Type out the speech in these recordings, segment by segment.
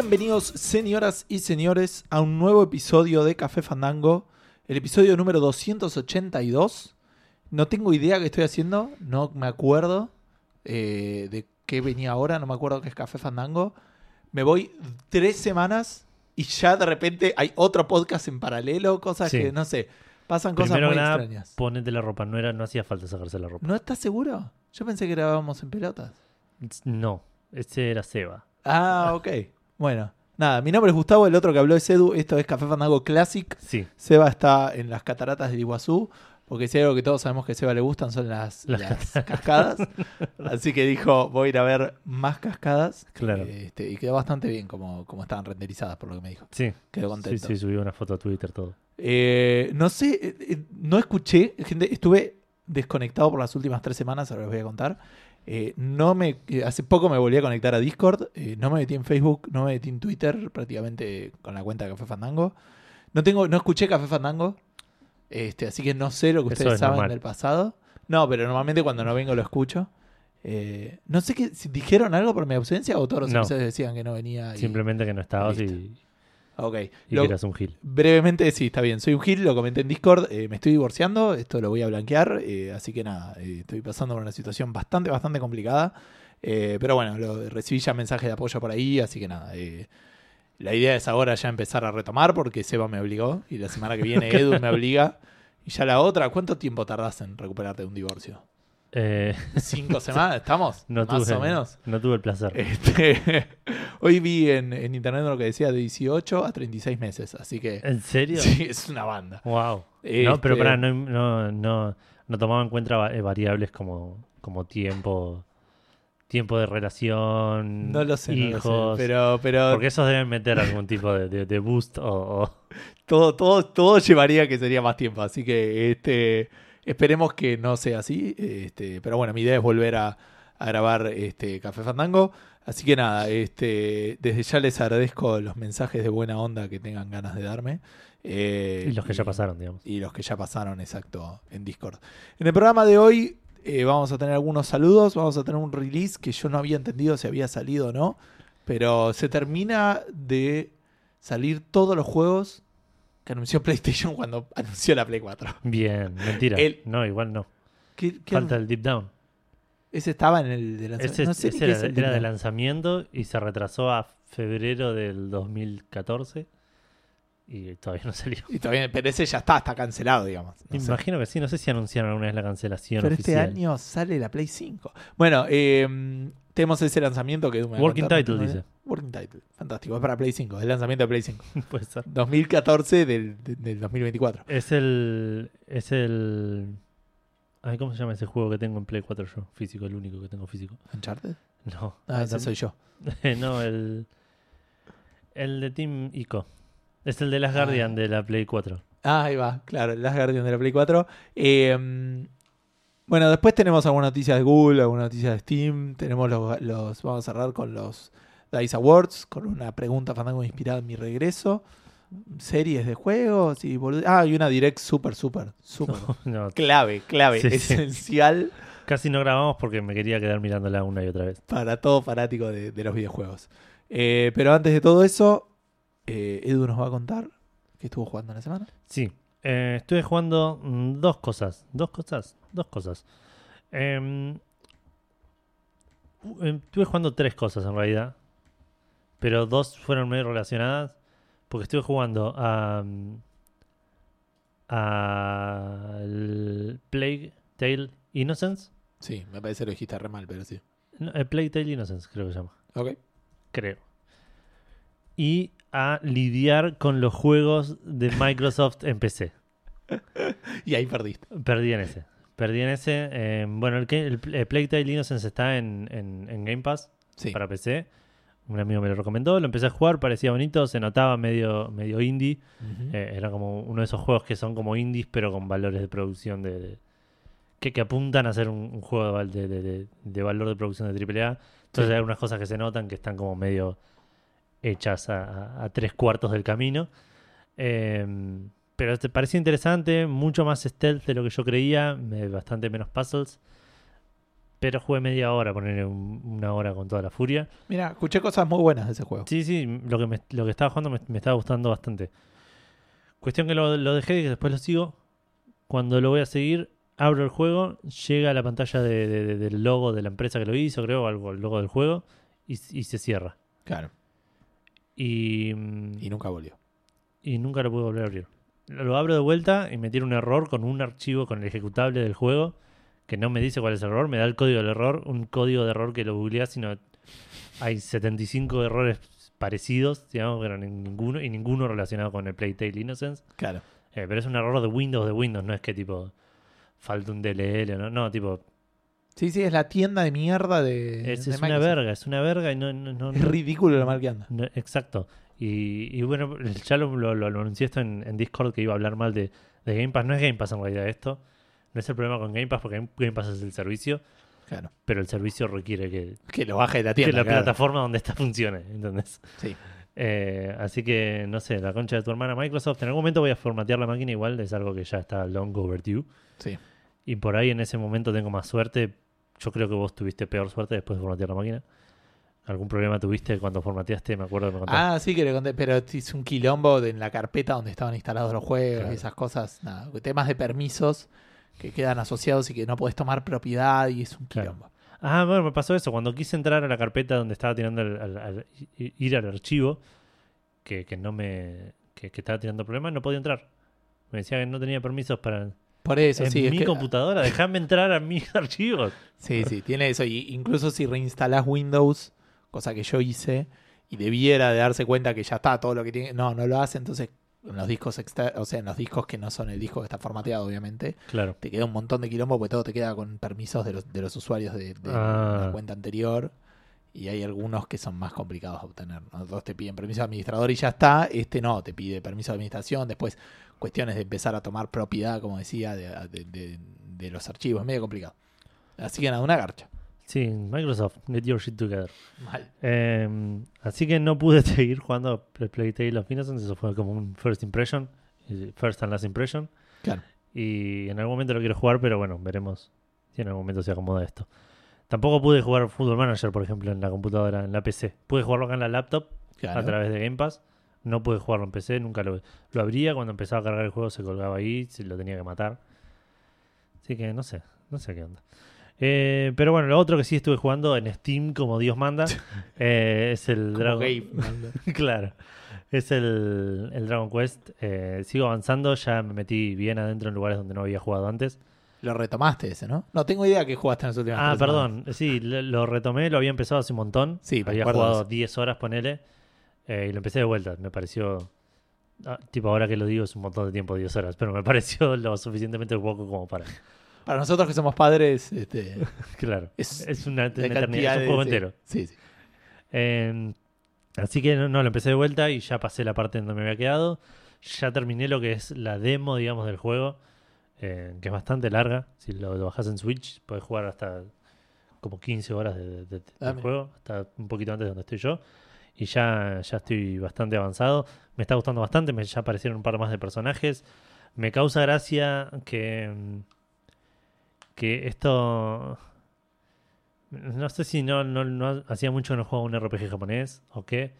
Bienvenidos, señoras y señores, a un nuevo episodio de Café Fandango, el episodio número 282. No tengo idea qué estoy haciendo, no me acuerdo eh, de qué venía ahora, no me acuerdo qué es Café Fandango. Me voy tres semanas y ya de repente hay otro podcast en paralelo, cosas Sí. que no sé, pasan cosas Primero muy nada, extrañas. ponete la ropa. No, era, no hacía falta sacarse la ropa. ¿No estás seguro? Yo pensé que grabábamos en pelotas. No, ese era Seba. Ah, ok. Bueno, nada, mi nombre es Gustavo, el otro que habló es Edu, esto es Café Fandango Classic. Sí, Seba está en las cataratas de Iguazú, porque si hay algo que todos sabemos que a Seba le gustan son las, Las las cascadas. Así que dijo, voy a ir a ver más cascadas. Claro. Este, y quedó bastante bien como, como estaban renderizadas, por lo que me dijo. sí. Quedó Sí, contento. sí, subí una foto a Twitter, todo. Eh, no sé, eh, eh, no escuché, gente, estuve desconectado por las últimas tres semanas, ahora les voy a contar. Eh, no me, eh, hace poco me volví a conectar a Discord, eh, no me metí en Facebook, no me metí en Twitter, prácticamente con la cuenta de Café Fandango. No tengo, no escuché Café Fandango, este, así que no sé lo que Eso ustedes es saben normal. del pasado. No, pero normalmente cuando no vengo lo escucho. Eh, no sé qué, si dijeron algo por mi ausencia o todos los No. decían que no venía. y- Simplemente que no estabas y. Ok. y Lo- que eras un gil. Brevemente, sí, está bien. Soy un gil, lo comenté en Discord. eh, me estoy divorciando, esto lo voy a blanquear. eh, así que nada, eh, estoy pasando por una situación bastante, bastante complicada. pero bueno, lo, recibí ya mensajes de apoyo por ahí, así que nada. la idea es ahora ya empezar a retomar porque Seba me obligó y la semana que viene Edu me obliga. Y ya la otra, ¿cuánto tiempo tardás en recuperarte de un divorcio? Eh, ¿Cinco semanas? ¿Estamos? no, Más tuve, o menos. no tuve el placer. Este, hoy vi en, en internet lo que decía de 18 a 36 meses, así que ¿En serio? sí, es una banda. Wow. Este- No, pero pará, no, no, no, no tomaba en cuenta eh, variables como, como tiempo, tiempo de relación, No lo sé, no lo hijos. sé, pero, pero Porque esos deben meter algún tipo de, de- de boost o, o- todo, todo, todo llevaría que sería más tiempo, así que este, esperemos que no sea así, este, pero bueno, mi idea es volver a, a grabar este Café Fandango, así que nada, este, desde ya les agradezco los mensajes de buena onda que tengan ganas de darme. eh, y los que ya pasaron, digamos. y los que ya pasaron, exacto, en Discord. En el programa de hoy eh, vamos a tener algunos saludos, vamos a tener un release que yo no había entendido si había salido o no, pero se termina de salir todos los juegos que anunció PlayStation cuando anunció la Play 4. Bien, mentira. El- No, igual no. ¿Qué- qué Falta el Deep Down. Ese estaba en el de lanzamiento. Ese, no sé ese era, es el era de lanzamiento y se retrasó a febrero del 2014 y todavía no salió. Y todavía- pero ese ya está, está cancelado, digamos. No sé. Imagino que sí, no sé si anunciaron alguna vez la cancelación Pero este oficial. año sale la Play 5. Bueno, eh, tenemos ese lanzamiento que... Working contar, title, ¿no? dice. Working title. Fantástico. Es para Play 5. Es el lanzamiento de Play 5. Puede ser. 2014 del, de- del 2024. Es el. Es el. Ay, ¿Cómo se llama ese juego que tengo en Play 4 yo? Físico, el único que tengo físico. ¿Uncharted? No. Ah, ese soy yo. no, el. El de Team Ico. Es el de Las Ah. Guardian de la Play 4. Ah, ahí va. Claro, el Last Guardian de la Play 4. Eh, bueno, después tenemos algunas noticias de Google, algunas noticias de Steam. Tenemos los, los- Vamos a cerrar con los DICE Awards, con una pregunta fandango inspirada en mi regreso. Series de juegos y Ah, y una direct súper, súper, súper. No, Clave, clave, Sí, sí. esencial casi no grabamos porque me quería quedar mirándola una y otra vez. para todo fanático de, de los videojuegos. Eh, pero antes de todo eso, eh, Edu nos va a contar qué estuvo jugando en la semana. Sí, eh, estuve jugando mm, dos cosas. Dos cosas. Dos cosas. Em, em, estuve jugando tres cosas en realidad. Pero dos fueron medio relacionadas. Porque estuve jugando a. mm, a. el Plague Tale Innocence. Sí, me parece que lo dijiste re mal, pero sí. No, el Plague Tale Innocence, creo que se llama. Ok. Creo. Y a lidiar con los juegos de Microsoft en PC. Y ahí perdiste. Perdí en ese. Perdí en ese. eh, bueno, el, el, el Plague Tale Innocence está en, en- en Game Pass Sí. para PC. Un amigo me lo recomendó, lo empecé a jugar, parecía bonito, se notaba medio, medio indie. Eh, era como uno de esos juegos que son como indies, pero con valores de producción de. de- que, que apuntan a ser un, un juego de, de, de- de- de valor de producción de AAA. Entonces Sí. hay algunas cosas que se notan que están como medio hechas a, a- a tres cuartos del camino. Eh, pero te parecía interesante, mucho más stealth de lo que yo creía, bastante menos puzzles. pero jugué media hora, poner una hora con toda la furia. Mira, escuché cosas muy buenas de ese juego. Sí, sí, lo que, me- lo que estaba jugando me, me estaba gustando bastante. Cuestión que lo, lo dejé y que después lo sigo. Cuando lo voy a seguir, abro el juego, llega a la pantalla de- de- de- del logo de la empresa que lo hizo, creo, algo, el logo del juego, y, y se cierra. Claro. Y, mm, Y nunca volvió. y nunca lo pude volver a abrir. Lo abro de vuelta y me tiene un error con un archivo con el ejecutable del juego que no me dice cuál es el error, me da el código del error, un código de error que lo googleas y no hay 75 errores parecidos, digamos, pero nin- ninguno y ninguno relacionado con el Playtale Innocence. Claro. Eh, pero es un error de Windows de Windows, no es que tipo falta un DLL, no, no tipo Sí, sí, es la tienda de mierda de. es, de es una verga, es una verga y no, no, no- Es ridículo lo mal que anda. No, exacto. Y, y bueno, ya lo, lo, lo anuncié esto en, en Discord que iba a hablar mal de, de Game Pass. No es Game Pass en realidad esto. No es el problema con Game Pass porque Game- Pass es el servicio, Claro. pero el servicio requiere que, Que lo baje de la que tienda. la claro. plataforma donde está funcione. ¿entendés? Sí. Eh, así que, no sé, la concha de tu hermana Microsoft. En algún momento voy a formatear la máquina igual, es algo que ya está long overdue. Sí. Y por ahí en ese momento tengo más suerte. Yo creo que vos tuviste peor suerte después de formatear la máquina. ¿Algún problema tuviste cuando formateaste? Me acuerdo que me contaste. Ah, sí que le conté, pero es un quilombo de- en la carpeta donde estaban instalados los juegos Claro. y esas cosas. Nada, temas de permisos que quedan asociados y que no podés tomar propiedad y es un Claro. quilombo. Ah, bueno, me pasó eso. Cuando quise entrar a la carpeta donde estaba tirando al- al- ir al archivo, que, que no me. Que, que estaba tirando problemas, no podía entrar. Me decía que no tenía permisos para. Por eso, en sí. es mi que- computadora, déjame entrar a mis archivos. Sí, sí, tiene eso. Y incluso si reinstalás Windows, cosa que yo hice, y debiera de darse cuenta que ya está todo lo que tiene. No, no lo hace, entonces en los discos o sea, en los discos que no son el disco que está formateado, obviamente, Claro. te queda un montón de quilombo porque todo te queda con permisos de los, de los usuarios de, de Ah. la cuenta anterior. Y hay algunos que son más complicados de obtener. ¿no? Dos te piden permiso de administrador y ya está. Este no, te pide permiso de administración. Después, cuestiones de empezar a tomar propiedad, como decía, de, de- de- de los archivos. Es medio complicado. Así que nada, una garcha. Sí, Microsoft, get your shit together. Mal. Eh, así que no pude seguir jugando Play- Playtale of Innocence. Eso fue como un first impression. First and last impression. Claro. Y en algún momento lo quiero jugar, pero bueno, veremos si en algún momento se acomoda esto. Tampoco pude jugar Football Manager, por ejemplo, en la computadora, en la PC. Pude jugarlo acá en la laptop Claro. a través de Game Pass. No pude jugarlo en PC, nunca lo, lo abría. Cuando empezaba a cargar el juego se colgaba ahí, se lo tenía que matar. Así que no sé, no sé qué onda. Eh, pero bueno, lo otro que sí estuve jugando en Steam, como Dios manda, eh, es el Como Dragon manda. claro. Es el, el Dragon Quest. Eh, sigo avanzando, ya me metí bien adentro en lugares donde no había jugado antes. Lo retomaste ese, ¿no? No tengo idea que jugaste en las últimas Ah, perdón. Sí, lo, lo retomé, lo había empezado hace un montón. Sí, había jugado eso. 10 horas, ponele. eh, y lo empecé de vuelta. Me pareció. ah, tipo, ahora que lo digo es un montón de tiempo, 10 horas. Pero me pareció lo suficientemente poco como para. Para nosotros que somos padres, este, Claro. Es Es, una, una eternidad, es un juego entero. Sí, sí. Eh, así que no, no, lo empecé de vuelta y ya pasé la parte en donde me había quedado. Ya terminé lo que es la demo, digamos, del juego, eh, que es bastante larga. Si lo, lo bajas en Switch, puedes jugar hasta como 15 horas de, de- de- del juego, hasta un poquito antes de donde estoy yo. Y ya, ya estoy bastante avanzado. Me está gustando bastante, me, ya aparecieron un par más de personajes. Me causa gracia que, mm, que esto... No sé si no, no, no hacía mucho que no jugaba un RPG japonés o qué,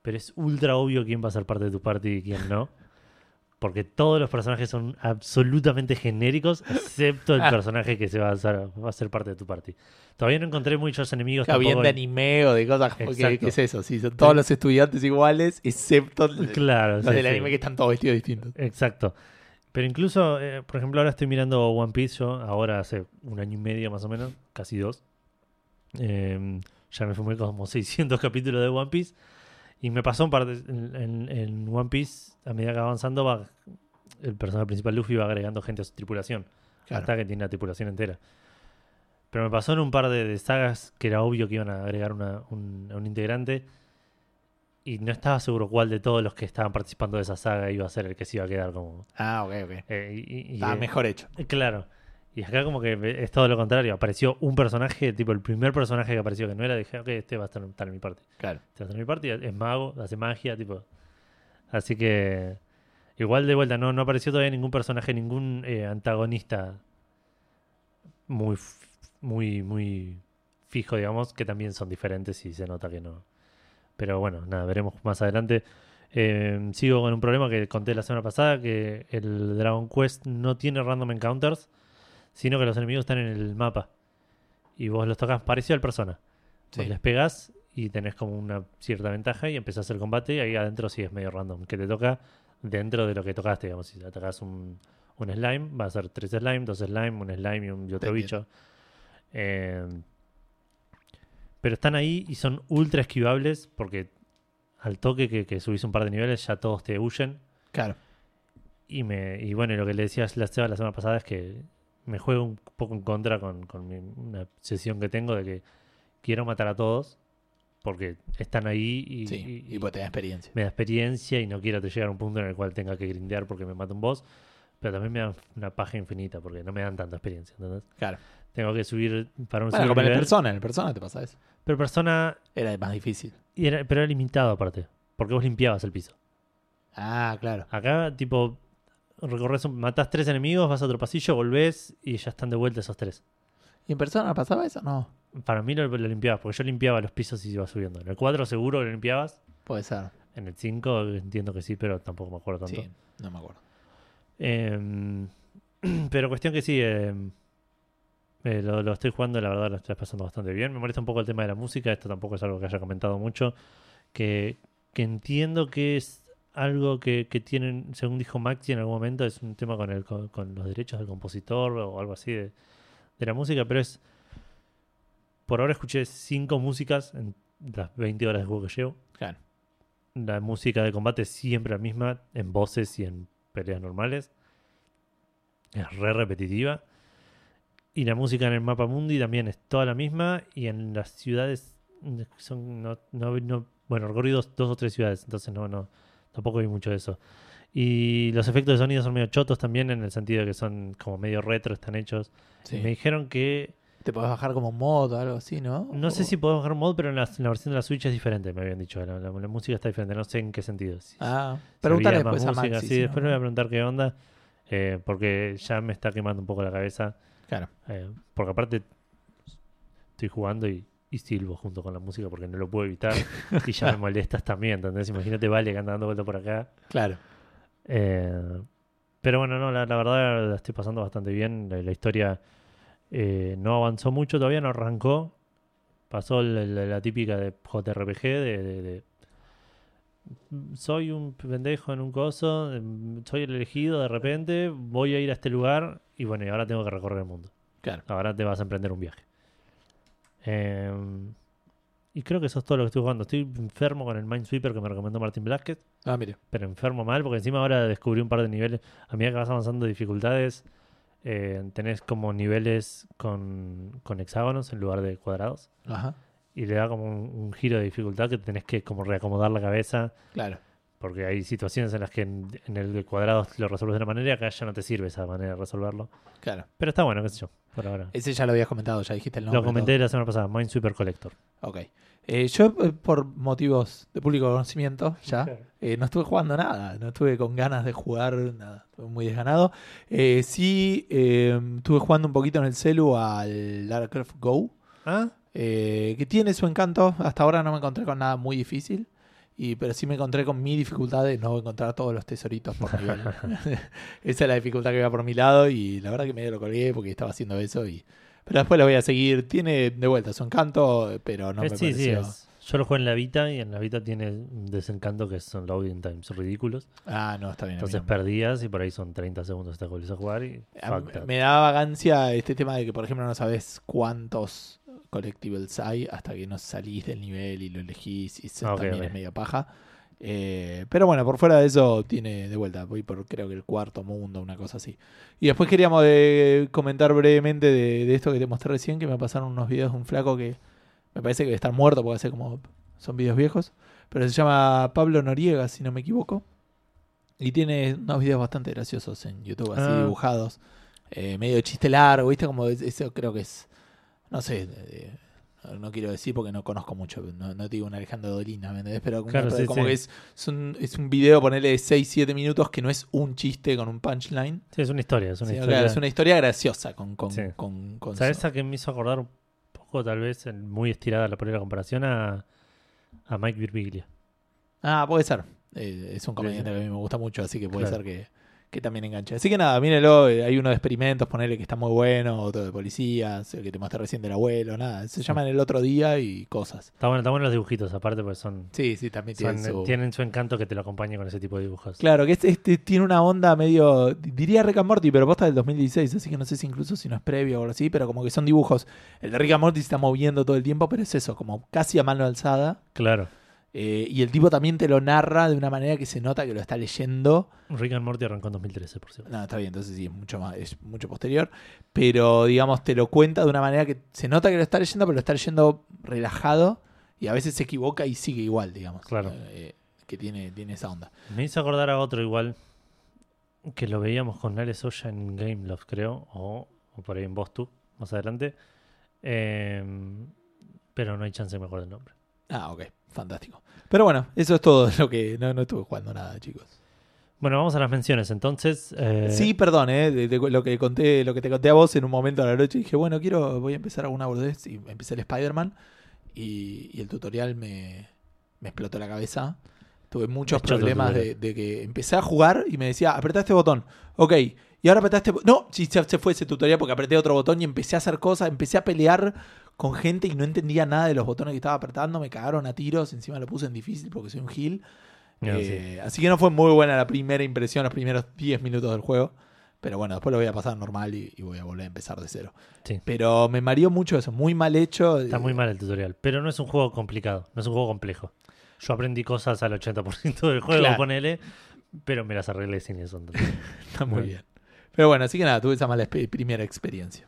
pero es ultra obvio quién va a ser parte de tu party y quién no. Porque todos los personajes son absolutamente genéricos, excepto el Ah. personaje que se va a, hacer, va a ser parte de tu party. Todavía no encontré muchos enemigos Está bien de anime o de cosas. ¿Qué, qué es eso? Sí, son todos los estudiantes iguales, excepto los Claro, sí, del sí. anime que están todos vestidos distintos. Exacto. Pero incluso, eh, por ejemplo, ahora estoy mirando One Piece yo, ahora hace un año y medio más o menos, casi dos. Eh, ya me fumé como 600 capítulos de One Piece. Y me pasó un par de... En, en- One Piece, a medida que va avanzando, va, el personaje principal Luffy va agregando gente a su tripulación. Claro. Hasta que tiene la tripulación entera. Pero me pasó en un par de, de sagas que era obvio que iban a agregar una- un, a un integrante. Y no estaba seguro cuál de todos los que estaban participando de esa saga iba a ser el que se iba a quedar como. Ah, ok, ok. eh, y- y- eh, mejor hecho. eh, Claro. Y acá como que es todo lo contrario. Apareció un personaje, tipo el primer personaje que apareció que no era, dije, ok, este va a estar, estar en mi parte. Claro. Este va a estar en mi parte, es mago, hace magia, tipo. Así que. Igual de vuelta, no, no apareció todavía ningún personaje, ningún eh, antagonista muy muy, muy fijo, digamos, que también son diferentes y se nota que no. Pero bueno, nada, veremos más adelante. Eh, sigo con un problema que conté la semana pasada, que el Dragon Quest no tiene random encounters, sino que los enemigos están en el mapa. Y vos los tocas parecido al persona. Vos Sí. les pegás y tenés como una cierta ventaja y empezás el combate y ahí adentro sí es medio random, que te toca dentro de lo que tocaste, digamos, si atacás un, un slime, va a ser tres slime, dos slime, un slime y, un, y otro bicho. Eh, pero están ahí y son ultra esquivables porque al toque que, que subís un par de niveles ya todos te huyen. Claro. Y, me, y bueno, lo que le decías la, la semana pasada es que me juego un poco en contra con, con mi- una obsesión que tengo de que quiero matar a todos porque están ahí y, Sí, y- y pues te da experiencia. me da experiencia y no quiero te llegar a un punto en el cual tenga que grindear porque me mata un boss. Pero también me da una paja infinita porque no me dan tanta experiencia. ¿entendés? Claro. Tengo que subir para un Bueno, subir como en el nivel. persona, en el persona te pasa eso. Pero persona. Era más difícil. y era- pero era limitado aparte. Porque vos limpiabas el piso. Ah, claro. Acá, tipo, recorres, un- matás tres enemigos, vas a otro pasillo, volvés y ya están de vuelta esos tres. ¿Y en persona pasaba eso? No. Para mí lo, lo limpiabas, porque yo limpiaba los pisos y iba subiendo. En el 4 seguro lo limpiabas. Puede ser. En el 5 entiendo que sí, pero tampoco me acuerdo tanto. Sí, no me acuerdo. Em, pero cuestión que sí, em, eh, lo, lo estoy jugando, la verdad lo estoy pasando bastante bien. Me molesta un poco el tema de la música, esto tampoco es algo que haya comentado mucho. Que, que entiendo que es algo que, que tienen, según dijo Maxi en algún momento, es un tema con, el, con, con los derechos del compositor o algo así de, de la música, pero es... Por ahora escuché cinco músicas en las 20 horas de juego que llevo. Claro. La música de combate es siempre la misma, en voces y en peleas normales. Es re repetitiva. Y la música en el mapa mundi también es toda la misma. Y en las ciudades son no, no, no- bueno, recorrí dos, dos o tres ciudades, entonces no, no, tampoco vi mucho de eso. Y los efectos de sonido son medio chotos también, en el sentido de que son como medio retro, están hechos. Sí. Y me dijeron que Te podés bajar como un mod o algo así, ¿no? no sé si puedo bajar mod, pero en la, en la versión de la Switch es diferente, me habían dicho. La, la- la música está diferente, no sé en qué sentido. Si- Ah, si pregúntale después a música, Maxi. Sí, si no. después le voy a preguntar qué onda, eh, porque ya me está quemando un poco la cabeza. Claro. eh, porque aparte estoy jugando y, y silbo junto con la música porque no lo puedo evitar y ya me molestas también, ¿entendés? Imagínate Vale que anda dando vuelta por acá. Claro. Eh, pero bueno, no, la, la verdad la estoy pasando bastante bien. La, la historia eh, no avanzó mucho, todavía no arrancó. Pasó la, típica de JRPG de, de- de, "Mm, soy un pendejo en un coso, em, soy el elegido de repente, voy a ir a este lugar y bueno, y ahora tengo que recorrer el mundo. Claro. Ahora te vas a emprender un viaje. Em, y creo que eso es todo lo que estoy jugando. Estoy enfermo con el Minesweeper que me recomendó Martín Blasquez Ah, mire. pero enfermo mal, porque encima ahora descubrí un par de niveles. A medida que vas avanzando dificultades, eh, tenés como niveles con, con hexágonos en lugar de cuadrados. Ajá. Y le da como un, un giro de dificultad que tenés que como reacomodar la cabeza, Claro. porque hay situaciones en las que en, en el de cuadrados lo resuelves de una manera y acá ya no te sirve esa manera de resolverlo. Claro. Pero está bueno, qué sé yo, por ahora. Ese ya lo habías comentado, ya dijiste el nombre. lo comenté la semana pasada, Minesweeper Collector. todo. Ok. Eh, yo, eh, por motivos de público conocimiento, ya, eh, no estuve jugando nada. No estuve con ganas de jugar nada. Estuve muy desganado. Eh, sí, eh, estuve jugando un poquito en el celu al Lara Croft Go. Ah, eh, que tiene su encanto. Hasta ahora no me encontré con nada muy difícil. Y, pero sí me encontré con mi dificultad de no encontrar todos los tesoritos por nivel. Esa es la dificultad que iba por mi lado. Y la verdad que medio lo colgué porque estaba haciendo eso. Y... Pero después lo voy a seguir. Tiene de vuelta su encanto, pero no Eh, me sí, es- Yo lo juego en la Vita y en la Vita tiene un desencanto que son loading times ridículos. Ah, no, está bien. Entonces perdías y por ahí son 30 segundos hasta que volvés a jugar y A- me da vagancia este tema de que, por ejemplo, no sabes cuántos collectibles hay hasta que no salís del nivel y lo elegís y eso Ah, ok, también es media paja. Eh, pero bueno, por fuera de eso tiene de vuelta. Voy por creo que el cuarto mundo, una cosa así. Y después queríamos de- comentar brevemente de, de esto que te mostré recién, que me pasaron unos videos de un flaco que me parece que debe estar muerto porque hace como son videos viejos. Pero se llama Pablo Noriega, si no me equivoco. Y tiene unos videos bastante graciosos en YouTube, así Ah. dibujados. Eh, medio chiste largo, ¿viste? Como es- eso creo que es. No sé. de- de- No quiero decir porque no conozco mucho, no, no te digo un Alejandro Dolina, ¿me entendés? Pero como, Claro, pero sí, como sí. que es, es, un, es un video, ponerle de 6-7 minutos que no es un chiste con un punchline, Sí, es una historia. Es una historia. es una historia graciosa con, con, con, con ¿Sabes a que me hizo acordar un poco, tal vez, en- muy estirada la primera comparación a, a Mike Birbiglia? Ah, puede ser. Eh, es un comediante que a mí me gusta mucho, así que puede Claro. ser que, que también enganche. Así que nada, mírenlo. eh, hay uno de experimentos, ponerle que está muy bueno, otro de policías, el que te mostré recién del abuelo, nada. Se llaman el otro día y cosas. Está bueno, está bueno los dibujitos, aparte, porque son, Sí, sí, también son- tienen su... tienen su encanto que te lo acompañe con ese tipo de dibujos. Claro, que este, este tiene una onda medio, diría Rick and Morty, pero posta del 2016, así que no sé si incluso si no es previo o algo así, pero como que son dibujos. El de Rick and Morty se está moviendo todo el tiempo, pero es eso, como casi a mano alzada. Claro. Eh, y el tipo también te lo narra de una manera que se nota que lo está leyendo. Rick and Morty arrancó en 2013, por cierto. No, está bien, entonces sí, es mucho más, es mucho posterior. Pero, digamos, te lo cuenta de una manera que se nota que lo está leyendo, pero lo está leyendo relajado. Y a veces se equivoca y sigue igual, digamos. Claro. Eh, que tiene, tiene esa onda. Me hizo acordar a otro igual, que lo veíamos con Ale Soya en Game Love, creo, o, o por ahí en Bostu, más adelante. Eh, pero no hay chance de me acuerde el nombre. Ah, ok, fantástico. Pero bueno, eso es todo lo que. No, no estuve jugando nada, chicos. Bueno, vamos a las menciones. Entonces, eh, Sí, perdón, eh, de, de lo que conté, lo que te conté a vos en un momento a la noche, dije, bueno, quiero, voy a empezar alguna boludez y empecé el Spider-Man y, y el tutorial me, me explotó la cabeza. Tuve muchos problemas de, que empecé a jugar y me decía, apretá este botón, ok, y ahora apretá este botón. No, sí, se, se fue ese tutorial porque apreté otro botón y empecé a hacer cosas, empecé a pelear con gente y no entendía nada de los botones que estaba apretando, me cagaron a tiros, encima lo puse en difícil porque soy un gil. no, sí. Eh, Así que no fue muy buena la primera impresión, los primeros 10 minutos del juego. Pero bueno, después lo voy a pasar normal y, y voy a volver a empezar de cero. Sí. Pero me mareó mucho eso, muy mal hecho. Está muy mal el tutorial, pero no es un juego complicado, no es un juego complejo. Yo aprendí cosas al 80% del juego, Claro. ponele, pero me las arreglé sin eso. Está muy bien. Pero bueno, así que nada, tuve esa mala primera experiencia.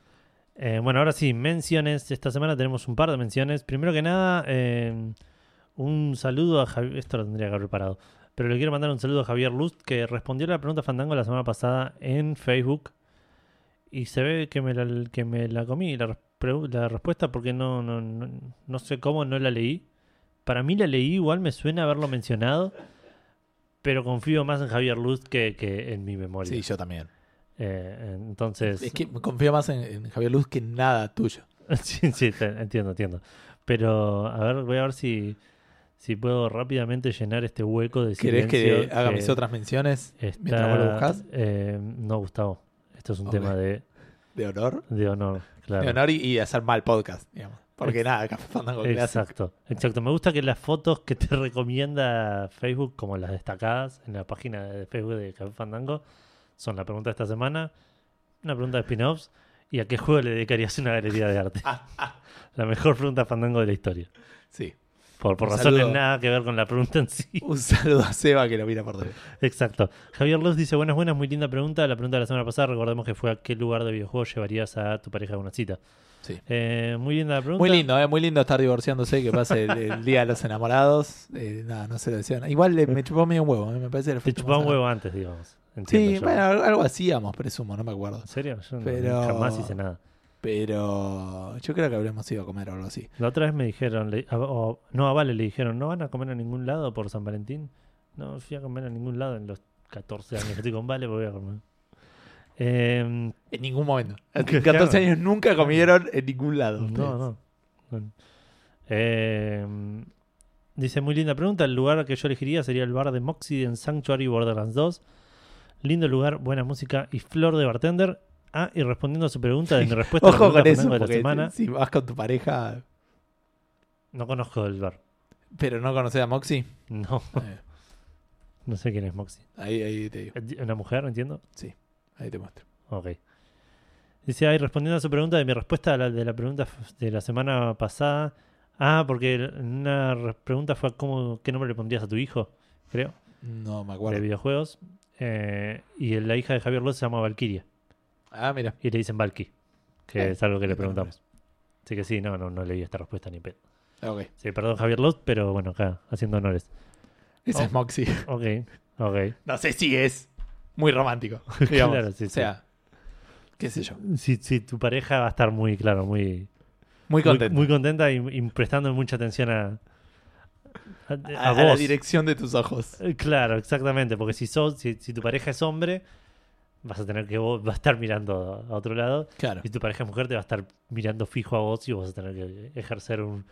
Eh, bueno, ahora sí, menciones. Esta semana tenemos un par de menciones. Primero que nada, eh, un saludo a Javier. Esto lo tendría que haber preparado. Pero le quiero mandar un saludo a Javier Lust, que respondió a la pregunta Fandango la semana pasada en Facebook. Y se ve que me la, que me la comí la, res- la respuesta porque no, no, no, no sé cómo no la leí. Para mí la leí, igual me suena haberlo mencionado. Pero confío más en Javier Lust que, que en mi memoria. Sí, yo también. Eh, entonces. Es que confío más en, en Javier Luz que en nada tuyo. Sí, sí, te- entiendo, entiendo. Pero, a ver, voy a ver si, si puedo rápidamente llenar este hueco de ¿Querés que silencio haga mis otras menciones está- mientras vos lo buscas? eh, no, Gustavo. Esto es un tema de, De honor. de honor, claro. De honor y, y hacer mal podcast, digamos. Porque Ex- nada, Café Fandango. Exacto, exacto. Me gusta que las fotos que te recomienda Facebook, como las destacadas en la página de Facebook de Café Fandango, son la pregunta de esta semana, una pregunta de spin-offs y a qué juego le dedicarías una galería de arte. Ah, La mejor pregunta Fandango de la historia. Sí. Por, por razones saludo. nada que ver con la pregunta en sí. Un saludo a Seba que lo mira por dentro. Exacto. Javier Luz dice, buenas, buenas, muy linda pregunta. La pregunta de la semana pasada, recordemos que fue a qué lugar de videojuego llevarías a tu pareja a una cita. Sí. Eh, muy linda la pregunta. Muy lindo, eh, muy lindo estar divorciándose, que pase el, el día de los enamorados. Eh, nada, no se lo decían. Igual le- me chupó medio un huevo, eh, me parece. Te chupaba un huevo antes, digamos. Entiendo Sí, yo. bueno, algo hacíamos, presumo, no me acuerdo. ¿En serio? Yo no- Pero- jamás hice nada. Pero yo creo que habríamos ido a comer o algo así. La otra vez me dijeron, le- a- o- no, a Vale le dijeron, ¿no van a comer a ningún lado por San Valentín? No fui a comer a ningún lado en los 14 años que estoy con Vale, voy a comer. Eh, En ningún momento. En Claro. 14 años nunca comieron en ningún lado. No, ustedes. no. Bueno. Eh, dice, muy linda pregunta. El lugar que yo elegiría sería el bar de Moxie en Sanctuary Borderlands 2. Lindo lugar, buena música y flor de bartender. Ah, y respondiendo a su pregunta de mi respuesta a la Ojo con eso, de la semana, si vas con tu pareja, no conozco el bar. pero no conoces a Moxie, No, eh, no sé quién es Moxie. ahí, ahí te digo, ¿Es ¿Una mujer, entiendo? Ahí te muestro. Ok. Dice ahí, respondiendo a su pregunta, de mi respuesta a la, de la pregunta de la semana pasada. Ah, porque una re- pregunta fue cómo, ¿qué nombre le pondrías a tu hijo? Creo. No me de acuerdo. videojuegos. Eh, y la hija de Javier López se llama Valkyria. Ah, mira. Y le dicen Valky. Que Eh, es algo que le preguntamos. Así que sí, no, no, no leí esta respuesta ni pedo. Ok. Sí, perdón Javier López, pero bueno, acá, haciendo honores. Oh. es Moxie. Ok, ok. No sé si es muy romántico. digamos. Claro, sí, o sí. sea, qué sé yo. Si, si tu pareja va a estar muy, claro, muy, Muy contenta. Muy, contenta y, y prestando mucha atención a, a, a a, a la vos. dirección de tus ojos. Eh, Claro, exactamente, porque si sos, si, si tu pareja es hombre, vas a tener que vos, va a estar mirando a otro lado. Claro. Y si tu pareja es mujer, te va a estar mirando fijo a vos y vos vas a tener que ejercer un-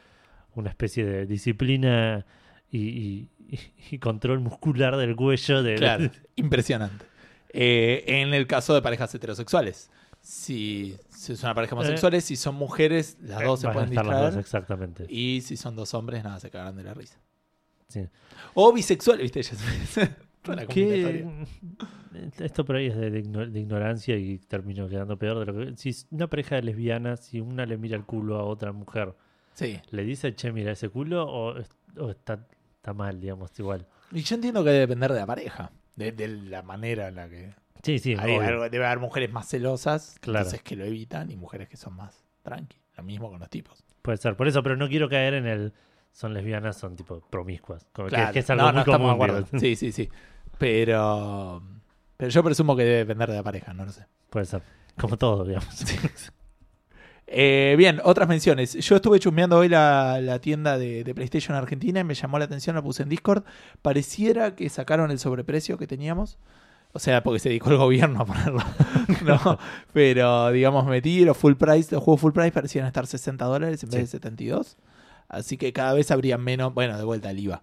una especie de disciplina y, y- y- y control muscular del cuello. De, Claro, impresionante. Eh, en el caso de parejas heterosexuales, si, si es una pareja homosexuales, si son mujeres, las dos se Eh, Van a pueden las distraer. dos, exactamente. y si son dos hombres, nada, se cagarán de la risa. Sí. O bisexuales, ¿viste? Que combinatoria. esto por ahí es de, de igno- de ignorancia y termino quedando peor de lo que. Si una pareja de lesbianas, si una le mira el culo a otra mujer, Sí. ¿le dice, che, mira ese culo o está, está mal, digamos, igual? Y yo entiendo que debe depender de la pareja, de, de la manera en la que... Sí, sí, Hay obvio. algo- debe haber mujeres más celosas, Claro. entonces que lo evitan, y mujeres que son más tranqui. Lo mismo con los tipos. puede ser. Por eso, pero no quiero caer en el. Son lesbianas, son tipo promiscuas. Como Claro. que, es algo no, muy no estamos de común. acuerdo. digo. Sí, sí, sí. Pero, pero yo presumo que debe depender de la pareja, no lo sé. Puede ser. Como todo, digamos. Eh, bien, otras menciones. Yo estuve chusmeando hoy la, la tienda de, de PlayStation Argentina y me llamó la atención, la puse en Discord. Pareciera que sacaron el sobreprecio que teníamos. O sea, porque se dedicó el gobierno a ponerlo. no, pero digamos, metí los full price, los juegos full price parecían estar 60 dólares en vez Sí. de 72. Así que cada vez habría menos, bueno, de vuelta el IVA.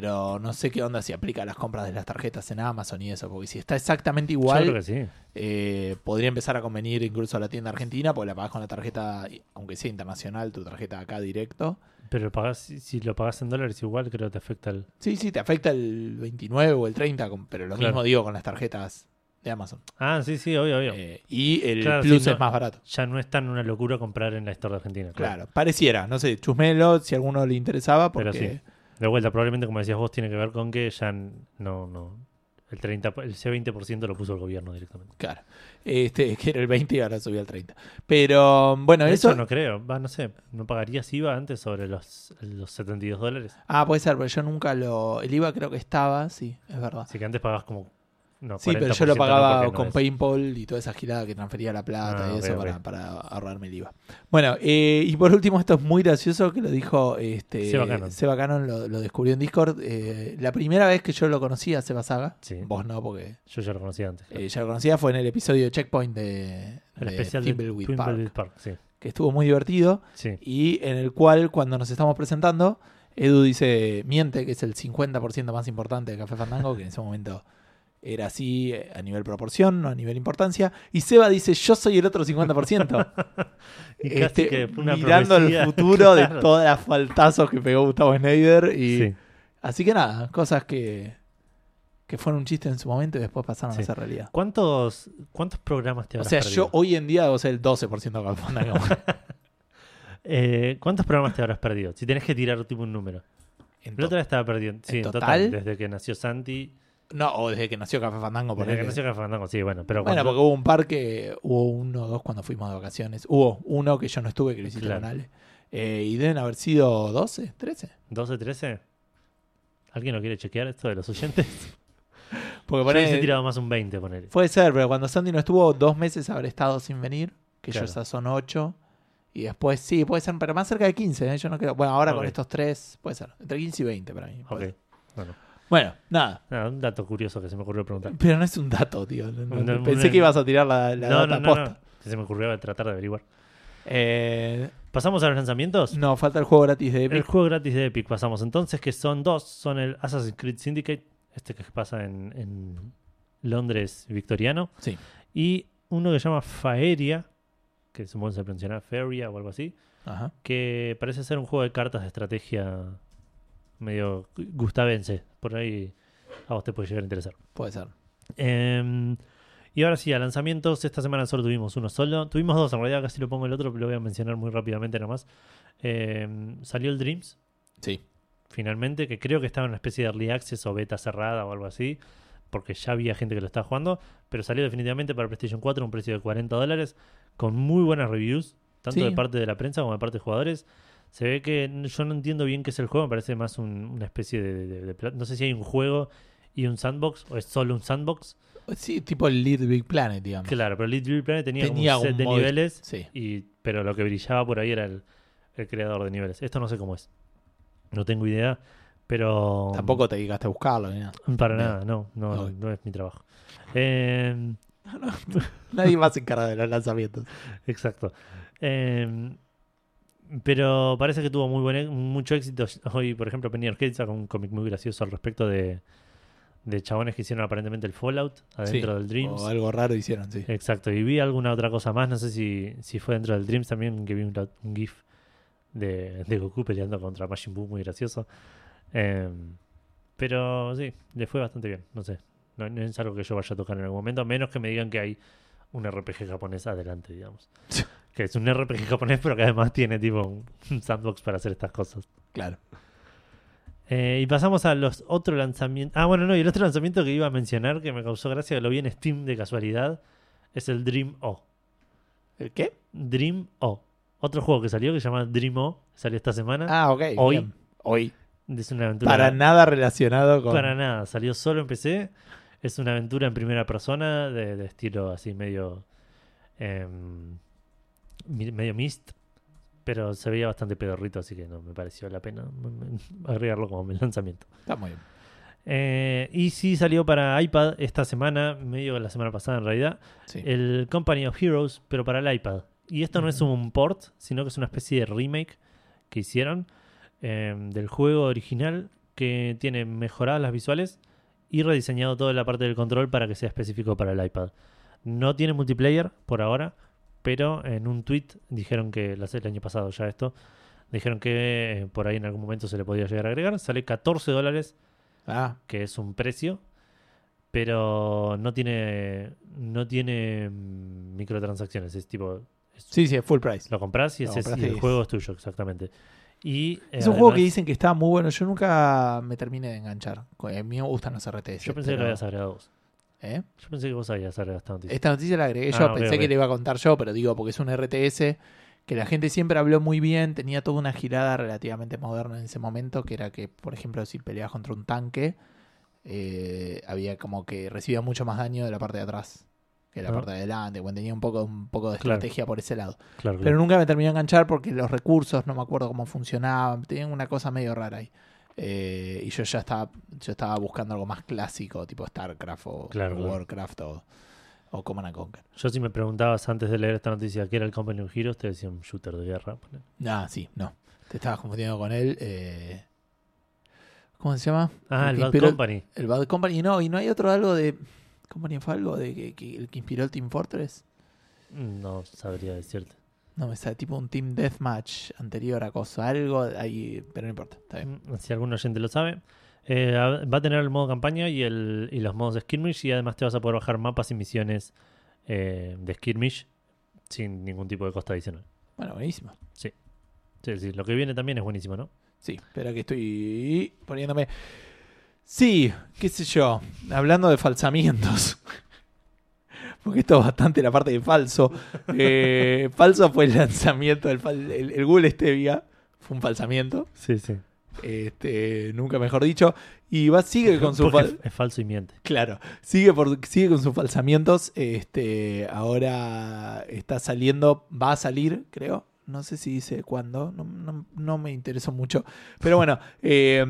Pero no sé qué onda si aplica a las compras de las tarjetas en Amazon y eso, porque si está exactamente Yo igual, creo que sí. eh, podría empezar a convenir incluso a la tienda argentina, porque la pagas con la tarjeta, aunque sea internacional, tu tarjeta acá directo. Pero pagás, si, lo pagas en dólares, igual creo que te afecta el. Sí, sí, te afecta el 29 o el 30, con- pero lo Claro. mismo digo con las tarjetas de Amazon. Ah, sí, sí, obvio, obvio. Eh, y el Claro, plus no- es más barato. Ya no es tan una locura comprar en la Store de Argentina. Claro, pareciera, no sé, chusmelo si a alguno le interesaba, porque Pero sí. De vuelta, probablemente, como decías vos, tiene que ver con que ya no, no. El 30, el C20% lo puso el gobierno directamente. claro, este, que era el 20 y ahora subió al 30. Pero bueno, eso... hecho, no creo. Va, no sé. ¿No pagarías IVA antes sobre los, los 72 dólares? Ah, puede ser, pero yo nunca lo... El IVA creo que estaba, sí, es verdad. Así que antes pagabas como. No, Sí, pero yo lo 40% no, pagaba no con es. PayPal y toda esa girada que transfería la plata Ah, y eso. Para, para ahorrarme el IVA. Bueno, eh, y por último, esto es muy gracioso que lo dijo este, Seba Cannon. Seba Cannon, lo, lo descubrió en Discord. Eh, la primera vez que yo lo conocía, Seba Saga, Sí. vos no, porque Yo ya lo conocía antes. eh, ya lo conocía, fue en el episodio de Checkpoint de, el de especial de Park, Park, Sí. que estuvo muy divertido sí. y en el cual, cuando nos estamos presentando, Edu dice, miente, que es el 50% más importante de Café Fandango, que en ese momento era así eh, a nivel proporción, no a nivel importancia. Y Seba dice, yo soy el otro 50%. Y Este, que fue una mirando el profecía. futuro de todas las faltazos que pegó Gustavo Snyder. Y, Sí. Así que nada, cosas que, que fueron un chiste en su momento y después pasaron Sí. a ser realidad. ¿Cuántos, ¿Cuántos programas te O habrás sea, perdido? yo hoy en día debo ser el 12% de. Eh, ¿Cuántos programas te habrás perdido? Si tenés que tirar tipo un número. En El otro día estaba perdiendo. Sí, ¿En en total? total. Desde que nació Santi. No, o desde que nació Café Fandango. Desde que nació Café Fandango, sí, bueno. Pero Bueno, cuando- porque hubo un par que hubo uno o dos cuando fuimos de vacaciones. Hubo uno que yo no estuve, que lo hiciste Claro. con Ale. Eh, y deben haber sido 12, 13. 12, 13. ¿Alguien lo quiere chequear esto de los oyentes? Porque ponele- hubiese tirado más un 20, ponele. puede ser, pero cuando Sandy no estuvo, dos meses habré estado sin venir, que Claro. yo ya son 8. Y después sí, puede ser, pero más cerca de 15. ¿eh? Yo no creo. Bueno, ahora con estos tres, puede ser. Entre 15 y 20 para mí. Ok. Bueno, Bueno, nada. nada, un dato curioso que se me ocurrió preguntar. Pero no es un dato, tío. No- no- No, pensé no, que ibas a tirar la, la no, data no, no, posta. no. Se me ocurrió tratar de averiguar. Eh, ¿Pasamos a los lanzamientos? no, falta el juego gratis de Epic. El juego gratis de Epic pasamos entonces, que son dos. Son el Assassin's Creed Syndicate, este que pasa en, en Londres victoriano. Sí. Y uno que se llama Faeria, que supongo se pronunciará Feria o algo así, Ajá. que parece ser un juego de cartas de estrategia medio gustavense. Por ahí a vos te puede llegar a interesar. Puede ser. Em, y ahora sí, a lanzamientos. Esta semana solo tuvimos uno solo. Tuvimos dos, en realidad casi lo pongo el otro, pero lo voy a mencionar muy rápidamente nomás. Em, salió el Dreams, Sí. finalmente, que creo que estaba en una especie de early access o beta cerrada o algo así, porque ya había gente que lo estaba jugando, pero salió definitivamente para PlayStation 4 a un precio de 40 dólares, con muy buenas reviews, tanto Sí. de parte de la prensa como de parte de jugadores. Se ve que yo no entiendo bien qué es el juego, me parece más un- una especie de, de- No sé si hay un juego y un sandbox, o es solo un sandbox. Sí, tipo el Little Big Planet, digamos. Claro, pero Little Big Planet tenía, un set un de niveles, Sí. y, pero lo que brillaba por ahí era el, el creador de niveles. Esto no sé cómo es. No tengo idea, pero... Tampoco te dedicaste a buscarlo ni nada. Para nada, no, no, no es mi trabajo. Eh, Nadie más se encarga de los lanzamientos. exacto. Eh, pero parece que tuvo muy buen, e- mucho éxito. Hoy, por ejemplo, Penny Arcade sacó un cómic muy gracioso al respecto de, de chabones que hicieron aparentemente el Fallout adentro Sí, del Dreams. O algo raro hicieron, sí. Exacto, y vi alguna otra cosa más, no sé si, si fue dentro del Dreams también, que vi un, un GIF de, de Goku peleando contra Majin Buu, muy gracioso. Eh, pero sí, le fue bastante bien, no sé. No, no es algo que yo vaya a tocar en algún momento, menos que me digan que hay un RPG japonés adelante, digamos. que es un RPG japonés, pero que además tiene tipo un, sandbox para hacer estas cosas. Claro. Eh, y pasamos a los otros lanzamientos. Ah, bueno, no, y el otro lanzamiento que iba a mencionar, que me causó gracia, que lo vi en Steam de casualidad, es el Dream O. ¿El qué? Dream O. Otro juego que salió que se llama Dream O, salió esta semana. Ah, ok. Hoy. bien. Hoy. Es una aventura. Para nada relacionado con. Para nada, salió solo en PC. Es una aventura en primera persona de, de estilo así medio. em, medio mist. Pero se veía bastante pedorrito, así que no me pareció la pena agregarlo como lanzamiento. Está muy bien. Eh, y sí salió para iPad esta semana, medio la semana pasada en realidad, Sí. el Company of Heroes, pero para el iPad. Y esto no es un port, sino que es una especie de remake que hicieron eh, del juego original que tiene mejoradas las visuales y rediseñado toda la parte del control para que sea específico para el iPad. No tiene multiplayer por ahora, pero en un tweet dijeron que, el año pasado ya esto, dijeron que eh, por ahí en algún momento se le podía llegar a agregar. Sale 14 dólares Ah, que es un precio, pero no tiene no tiene mm, microtransacciones. Es tipo, es- sí, sí, es full price. lo compras y, Lo ese es- y el juego es tuyo, exactamente. Y, eh, Es un juego que dicen que está muy bueno. Yo nunca me terminé de enganchar. A mí me gustan los RTS. Yo pensé que lo habías agregado vos. ¿Eh? Yo pensé que vos habías agregado esta noticia. Esta noticia la agregué Ah, yo. Pensé que le iba a contar yo, pero digo, porque es un RTS que la gente siempre habló muy bien. Tenía toda una girada relativamente moderna en ese momento, que era que, por ejemplo, si peleabas contra un tanque, eh, había como que recibía mucho más daño de la parte de atrás que de la Ah. parte de adelante. Bueno, tenía un poco, un poco de Claro. estrategia por ese lado. Claro, Pero nunca me terminé de enganchar porque los recursos, no me acuerdo cómo funcionaban, tenían una cosa medio rara ahí. Eh, y yo ya estaba, yo estaba buscando algo más clásico, tipo StarCraft o Claro, claro. Warcraft o, o Command and Conquer. Yo si me preguntabas antes de leer esta noticia qué era el Company of Heroes, te decía un shooter de guerra. Ah, sí, no. Te estabas confundiendo con él. eh, ¿Cómo se llama? Ah, el Bad Company. El Bad Company. No, y no hay otro algo de. Company of algo de que, que- el que inspiró el Team Fortress. No sabría decirte. No, me sale tipo un Team Deathmatch anterior a cosa. Algo ahí, pero no importa. Está bien. Mm, Si algún oyente lo sabe. Eh, va a tener el modo campaña y, el, y los modos de skirmish y además te vas a poder bajar mapas y misiones eh, de skirmish sin ningún tipo de costa adicional. Bueno, buenísimo. Sí, sí, lo que viene también es buenísimo, ¿no? Sí, espera que estoy poniéndome. Sí, qué sé yo. Hablando de falsamientos. Porque esto es bastante la parte de falso. Eh, falso fue el lanzamiento del el, el Google Stevia. Fue un falsamiento. Sí, sí. Este, nunca mejor dicho. Y va, sigue con su fal- es falso y miente. Claro, sigue, por, sigue con sus falsamientos. Este, ahora está saliendo, va a salir, creo. No sé si dice cuándo, no, no- no me interesó mucho. Pero bueno, eh,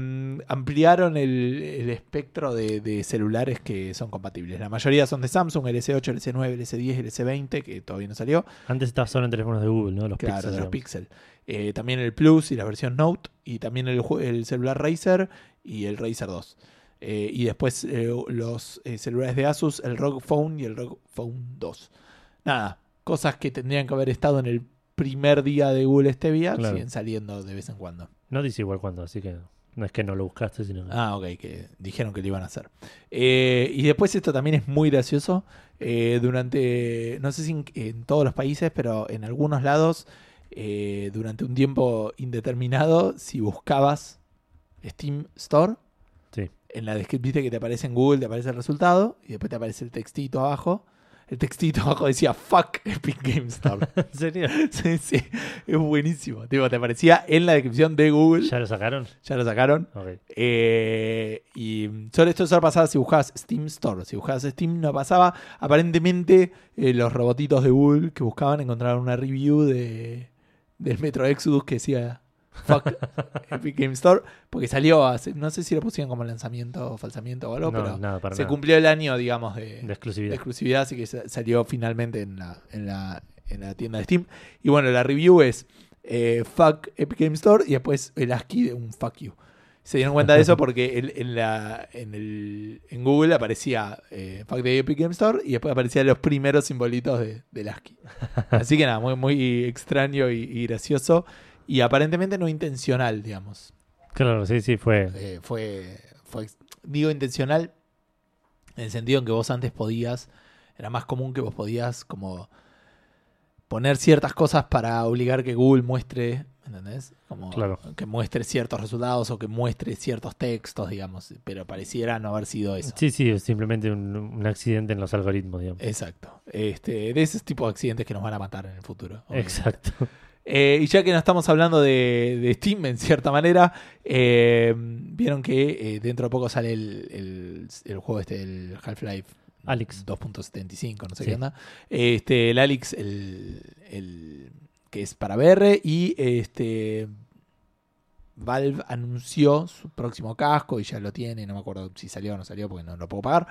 ampliaron el, el espectro de, de celulares que son compatibles. La mayoría son de Samsung, el S8, el S9, el S10, el S20, que todavía no salió. Antes estaba solo en teléfonos de Google, ¿no? Los Claro, Pixel, de los digamos. Pixel. Eh, también el Plus y la versión Note. Y también el, el celular Razer y el Razer 2. Eh, y después eh, los celulares de Asus, el ROG Phone y el ROG Phone 2. Nada, cosas que tendrían que haber estado en el primer día de Google Stevia Claro. siguen saliendo de vez en cuando. No dice igual cuándo, así que no es que no lo buscaste, sino que... Ah, ok, que dijeron que lo iban a hacer. Eh, y después esto también es muy gracioso. Eh, durante, no sé si en, en todos los países, pero en algunos lados, eh, durante un tiempo indeterminado, si buscabas Steam Store, Sí. en la descripción que te aparece en Google, te aparece el resultado, y después te aparece el textito abajo. El textito abajo decía fuck Epic Game Store. ¿En serio? sí, sí, es buenísimo. Tipo, te aparecía en la descripción de Google, ¿Ya lo sacaron? ya lo sacaron. Ok. Eh, y solo esto solo pasaba si buscabas Steam Store. Si buscabas Steam no pasaba. Aparentemente eh, los robotitos de Google que buscaban encontraron una review de, del Metro Exodus que decía Fuck Epic Game Store, porque salió hace, no sé si lo pusieron como lanzamiento o falsamiento o algo, No, pero nada, se nada. cumplió el año, digamos, de, de de exclusividad. así que sa- salió finalmente en la, en la, en la tienda de Steam. Y bueno, la review es eh, Fuck Epic Game Store y después el ASCII de un Fuck You. Se dieron cuenta de eso porque en, la, en, el, en Google aparecía eh, Fuck the Epic Game Store y después aparecían los primeros simbolitos de, del ASCII. Así que nada, muy, muy extraño y, y gracioso. Y aparentemente no intencional, digamos. Claro, sí, sí, fue. Eh, fue, fue, digo intencional en el sentido en que vos antes podías, era más común que vos podías como poner ciertas cosas para obligar que Google muestre, ¿entendés? Como Claro. que muestre ciertos resultados o que muestre ciertos textos, digamos, pero pareciera no haber sido eso. Sí, sí, es simplemente un, un accidente en los algoritmos, digamos. Exacto. Este, de esos tipos de accidentes que nos van a matar en el futuro. obviamente. Exacto. Eh, y ya que no estamos hablando de, de Steam en cierta manera, eh, vieron que eh, dentro de poco sale el, el- el juego este, el Half-Life Alyx. 2.75, no sé Sí. qué onda. Este, el Alex, el, el- que es para VR, y este Valve anunció su próximo casco y ya lo tiene, no me acuerdo si salió o no salió porque no lo puedo pagar.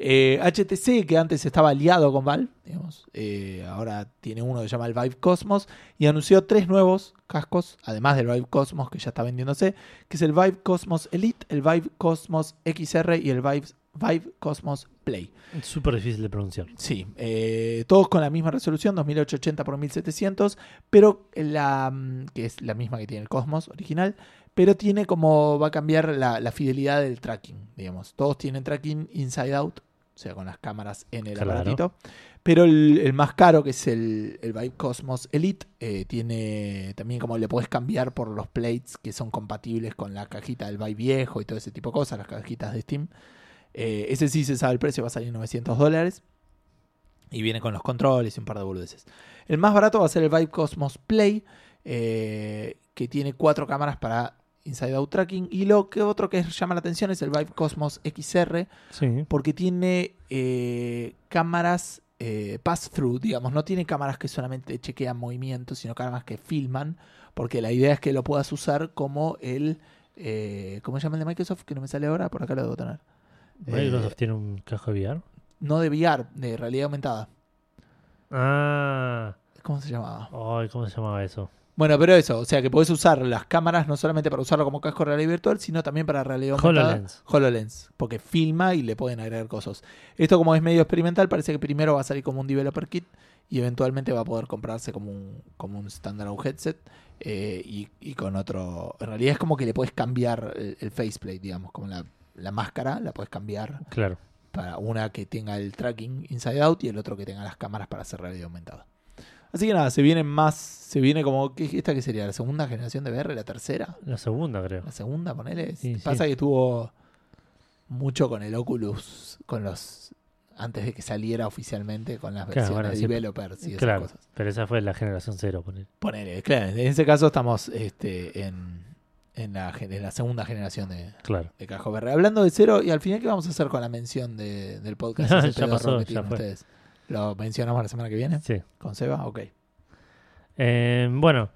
Eh, HTC, que antes estaba aliado con Valve, digamos, eh, ahora tiene uno que se llama el Vive Cosmos y anunció tres nuevos cascos, además del Vive Cosmos que ya está vendiéndose, que es el Vive Cosmos Elite, el Vive Cosmos XR y el Vive, Vive Cosmos Play. Súper difícil de pronunciar. Sí, eh, todos con la misma resolución, 2880 x 1700, pero la mm, que es la misma que tiene el Cosmos original, pero tiene como va a cambiar la, la fidelidad del tracking, digamos. Todos tienen tracking inside out, o sea, con las cámaras en el Claro. aparatito. Pero el, el más caro, que es el, el Vive Cosmos Elite, eh, tiene también como le puedes cambiar por los plates que son compatibles con la cajita del Vive viejo y todo ese tipo de cosas, las cajitas de Steam. Eh, ese sí se sabe el precio, va a salir 900 dólares. Y viene con los controles y un par de boludeces. El más barato va a ser el Vive Cosmos Play, eh, que tiene cuatro cámaras para Inside Out Tracking. Y lo que otro que llama la atención es el Vive Cosmos XR, Sí. porque tiene eh, cámaras eh, pass-through, digamos. No tiene cámaras que solamente chequean movimientos, sino cámaras que filman, porque la idea es que lo puedas usar como el... ¿Cómo se llama el de Microsoft? Que no me sale ahora, por acá lo debo tener. Microsoft Eh, tiene un casco de VR. no de VR, de realidad aumentada. Ah. ¿Cómo se llamaba? Ay, ¿cómo se llamaba eso? Bueno, pero eso, o sea que podés usar las cámaras no solamente para usarlo como casco de realidad virtual, sino también para realidad aumentada. HoloLens. HoloLens, porque filma y le pueden agregar cosas. Esto como es medio experimental, parece que primero va a salir como un developer kit y eventualmente va a poder comprarse como un, como un headset eh, y, y con otro... En realidad es como que le puedes cambiar el, el faceplate, digamos, como la, la máscara, la puedes cambiar Claro. para una que tenga el tracking inside out y el otro que tenga las cámaras para hacer realidad aumentada. Así que nada, se viene más, se viene como, ¿qué, ¿esta qué sería? ¿La segunda generación de VR? ¿La tercera? La segunda, creo. ¿La segunda, ponele? Sí, sí. Pasa que tuvo mucho con el Oculus, con los, antes de que saliera oficialmente con las Claro, versiones bueno, de developers y esas Claro. cosas. Pero esa fue la generación cero, poner. Ponele, claro, en ese caso estamos este, en, en, la, en segunda generación de, Claro. de Cajo VR. Hablando de cero, y al final, ¿qué vamos a hacer con la mención de- del podcast? Ya ese pedorro pasó, que ya tienen fue. ustedes? ¿Lo mencionamos la semana que viene? Sí. ¿Con Seba? Ok. Eh, bueno.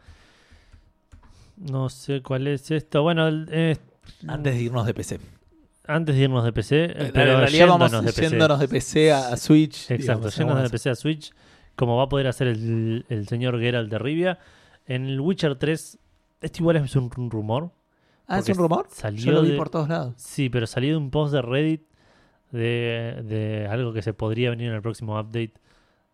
No sé cuál es esto. Bueno, eh, Antes de irnos de PC. antes de irnos de PC, eh, En pero realidad vamos yéndonos de PC. yéndonos de PC a, a Switch. Exacto, digamos, yéndonos de vamos. PC a Switch, como va a poder hacer el, el señor Geralt de Rivia. En el Witcher 3, esto igual es un, rumor. Ah, ¿es un rumor? Salió Yo lo vi de- por todos lados. Sí, pero salió de un post de Reddit de, de algo que se podría venir en el próximo update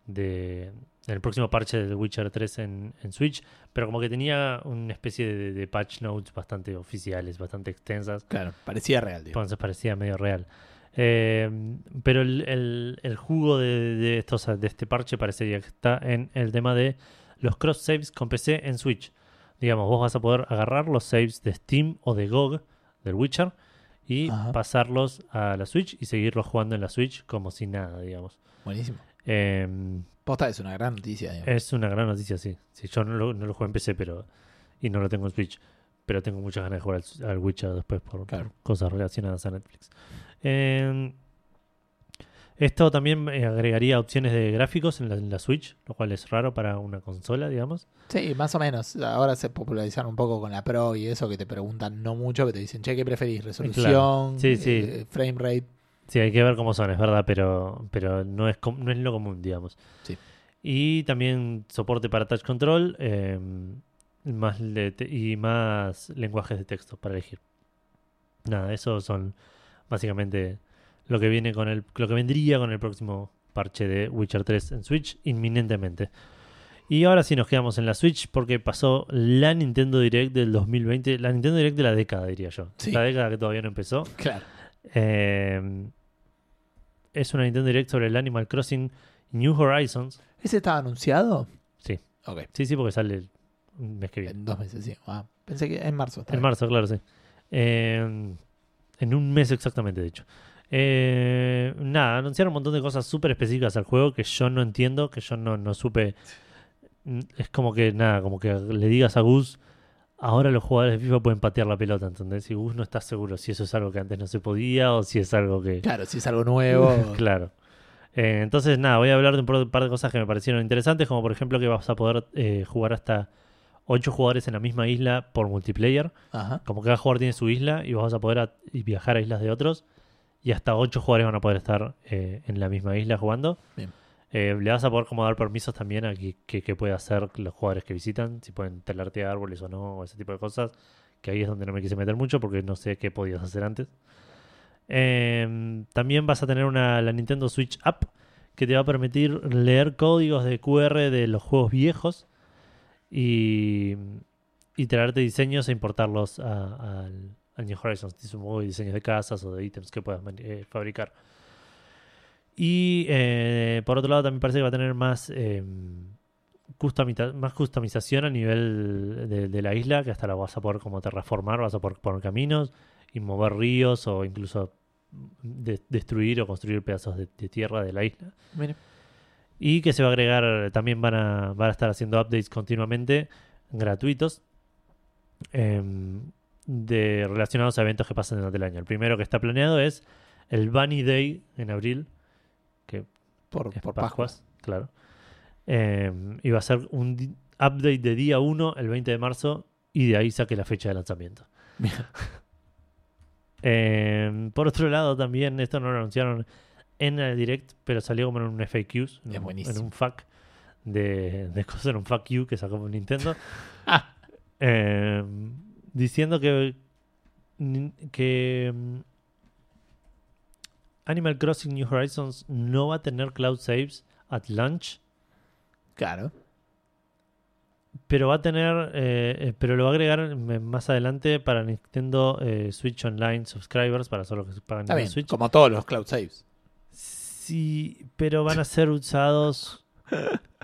de en el próximo parche del Witcher 3 en, en Switch, pero como que tenía una especie de, de patch notes bastante oficiales, bastante extensas, Claro, parecía real. digo. entonces parecía medio real. Eh, pero el, el- el jugo de, de estos, de este parche parecería que está en el tema de los cross saves con PC en Switch. Digamos, vos vas a poder agarrar los saves de Steam o de GOG del Witcher y Ajá. pasarlos a la Switch y seguirlos jugando en la Switch como si nada, digamos. Buenísimo. Eh, Posta es una gran noticia. digamos. es una gran noticia, sí. Sí, yo no lo, no lo juego en PC pero y no lo tengo en Switch, pero tengo muchas ganas de jugar al, al Witcher después por, cosas relacionadas a Netflix. Eh, Esto también eh, agregaría opciones de gráficos en la, en la Switch, lo cual es raro para una consola, digamos. Sí, más o menos. Ahora se popularizaron un poco con la Pro y eso que te preguntan no mucho, que te dicen, che, ¿qué preferís? ¿Resolución? Sí, sí. eh, frame rate. Sí, hay que ver cómo son, es verdad, pero, pero no, es, no es lo común, digamos. Sí. Y también soporte para touch control eh, más te- y más lenguajes de texto para elegir. Nada, eso son básicamente lo que viene con el, lo que vendría con el próximo parche de Witcher 3 en Switch inminentemente. Y ahora sí nos quedamos en la Switch porque pasó la Nintendo Direct del 2020, la Nintendo Direct de la década, diría yo. Sí. La década que todavía no empezó. Claro. Eh, es una Nintendo Direct sobre el Animal Crossing New Horizons. ¿Ese estaba anunciado? Sí. Sí, sí, porque sale el mes que viene. En dos meses, sí. Ah, pensé que en marzo. En bien. marzo, claro, sí. Eh, en un mes exactamente, de hecho. Eh, nada, anunciaron un montón de cosas súper específicas al juego que yo no entiendo, que yo no, no supe. Mm, Es como que, nada, como que le digas a Gus, ahora los jugadores de FIFA pueden patear la pelota, ¿entendés? Y Gus no está seguro si eso es algo que antes no se podía o si es algo que... Claro, si es algo nuevo. Claro. Eh, entonces, nada, voy a hablar de un par- de cosas que me parecieron interesantes, como por ejemplo que vas a poder eh, jugar hasta 8 jugadores en la misma isla por multiplayer. Ajá. Como cada jugador tiene su isla y vos vas a poder a- viajar a islas de otros. Y hasta 8 jugadores van a poder estar eh, en la misma isla jugando. Bien. Eh, le vas a poder como dar permisos también a que, que, que pueda hacer los jugadores que visitan, si pueden talarte árboles o no, o ese tipo de cosas. Que ahí es donde no me quise meter mucho porque no sé qué podías hacer antes. Eh, también vas a tener una, la Nintendo Switch App que te va a permitir leer códigos de QR de los juegos viejos y, y traerte diseños e importarlos a- al, al New Horizons. Supongo diseños de casas o de ítems que puedas eh, fabricar. Y eh, por otro lado, también parece que va a tener más, eh, más customización a nivel de, de la isla, que hasta la vas a poder como terraformar, vas a poder poner caminos y mover ríos o incluso de- destruir o construir pedazos de, de tierra de la isla. Mira. Y que se va a agregar, también van a, van a estar haciendo updates continuamente gratuitos em, de relacionados a eventos que pasan durante el año. El primero que está planeado es el Bunny Day en abril, Por, es por Pascuas, claro. Em, y va a ser un update de día 1, el 20 de marzo, y de ahí saque la fecha de lanzamiento. Em, por otro lado, también, esto no lo anunciaron en el direct, pero salió como en un FAQs, en, Es un, buenísimo. en un FAQ de, de cosas, en un FAQ que sacó Nintendo, Ah, em, diciendo que, que em, Animal Crossing New Horizons no va a tener cloud saves at launch, claro. pero va a tener, eh, eh, pero lo va a agregar m- más adelante para Nintendo eh, Switch Online subscribers, para solo que pagan Está Nintendo bien. Switch. Como todos los cloud saves. Sí, pero van a ser usados.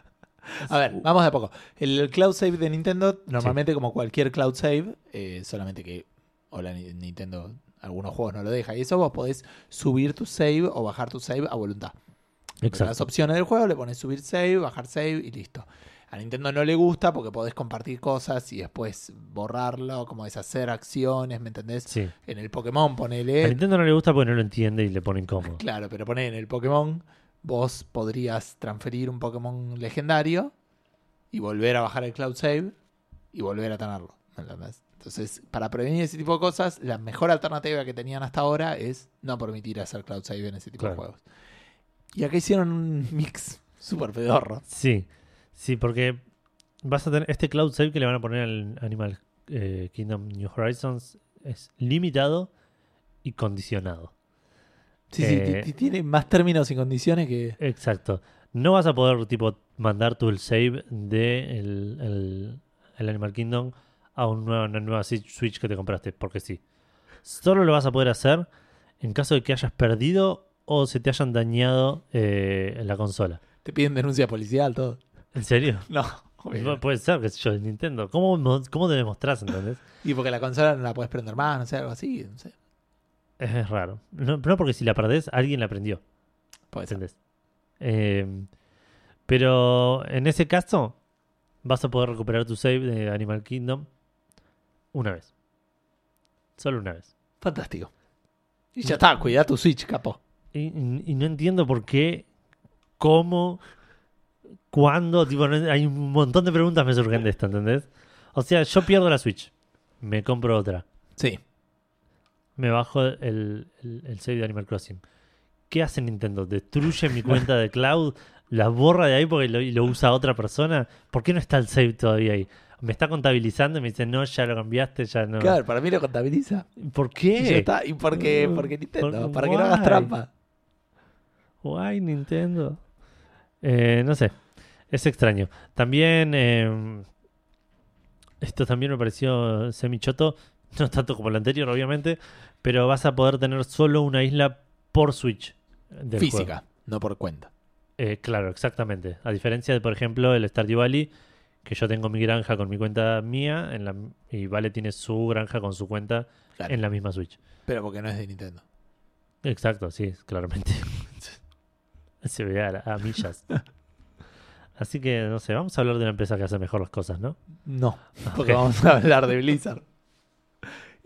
A ver, vamos de a poco. El cloud save de Nintendo, normalmente como cualquier cloud save, eh, solamente que o la Ni- Nintendo algunos juegos no lo deja. Y eso vos podés subir tu save o bajar tu save a voluntad. Exacto. opciones del juego, le pones subir save, bajar save y listo. A Nintendo no le gusta porque podés compartir cosas y después borrarlo, como deshacer acciones, ¿me entendés? Sí. En el Pokémon A ponele. Nintendo no le gusta porque no lo entiende y le pone incómodo. Claro, pero poné en el Pokémon, vos podrías transferir un Pokémon legendario y volver a bajar el Cloud Save y volver a tenerlo. ¿me entendés? Entonces, para prevenir ese tipo de cosas, la mejor alternativa que tenían hasta ahora es no permitir hacer Cloud Save en ese tipo de juegos. Y acá hicieron un mix súper pedorro. Sí, sí, porque vas a tener este cloud save que le van a poner al Animal eh, Kingdom New Horizons es limitado y condicionado. Sí, Eh, sí, tiene más términos y condiciones que. Exacto. No vas a poder tipo mandar tu el save de el, el- el Animal Kingdom a un nuevo- una nueva Switch que te compraste, porque sí. Solo lo vas a poder hacer en caso de que hayas perdido o se te hayan dañado eh, la consola. Te piden denuncia policial, todo. ¿En serio? No, puede ser, sé yo, de Nintendo. ¿Cómo, mo- cómo te demostrás, entendés? Y porque la consola no la puedes prender más, no sé, algo así. No sé. Es, raro. No, no porque si la perdés, alguien la aprendió. ¿Entendés? Eh, pero en ese caso, vas a poder recuperar tu save de Animal Kingdom una vez. Solo una vez. Fantástico. Y ya está, cuida tu Switch, capo. Y, y- no entiendo por qué, cómo, cuándo. Tipo, hay un montón de preguntas me surgen de esto, ¿entendés? O sea, yo pierdo la Switch. Me compro otra. Sí. Me bajo el, el, el save de Animal Crossing. ¿Qué hace Nintendo? ¿Destruye mi cuenta de cloud? ¿La borra de ahí porque lo, y lo usa otra persona? ¿Por qué no está el save todavía ahí? Me está contabilizando y me dice, no, ya lo cambiaste, ya no. Claro, para mí lo contabiliza. ¿Por Y ya qué? está. ¿Y por qué? Mm, Porque Nintendo. por- para que no hagas trampa. Guay, Nintendo. Eh, no sé. Es extraño. También. eh, esto también me pareció semi-choto. No tanto como el anterior, obviamente. Pero vas a poder tener solo una isla por Switch. del Física, juego. no por cuenta. Eh, claro, exactamente. A diferencia de, por ejemplo, el Stardew Valley. Que yo tengo mi granja con mi cuenta mía. En la, y Vale tiene su granja con su cuenta Claro. en la misma Switch. Pero porque no es de Nintendo. Exacto, sí, claramente. Se ve a, a millas. Así que, no sé, vamos a hablar de una empresa que hace mejor las cosas, ¿no? No, porque vamos a hablar de Blizzard.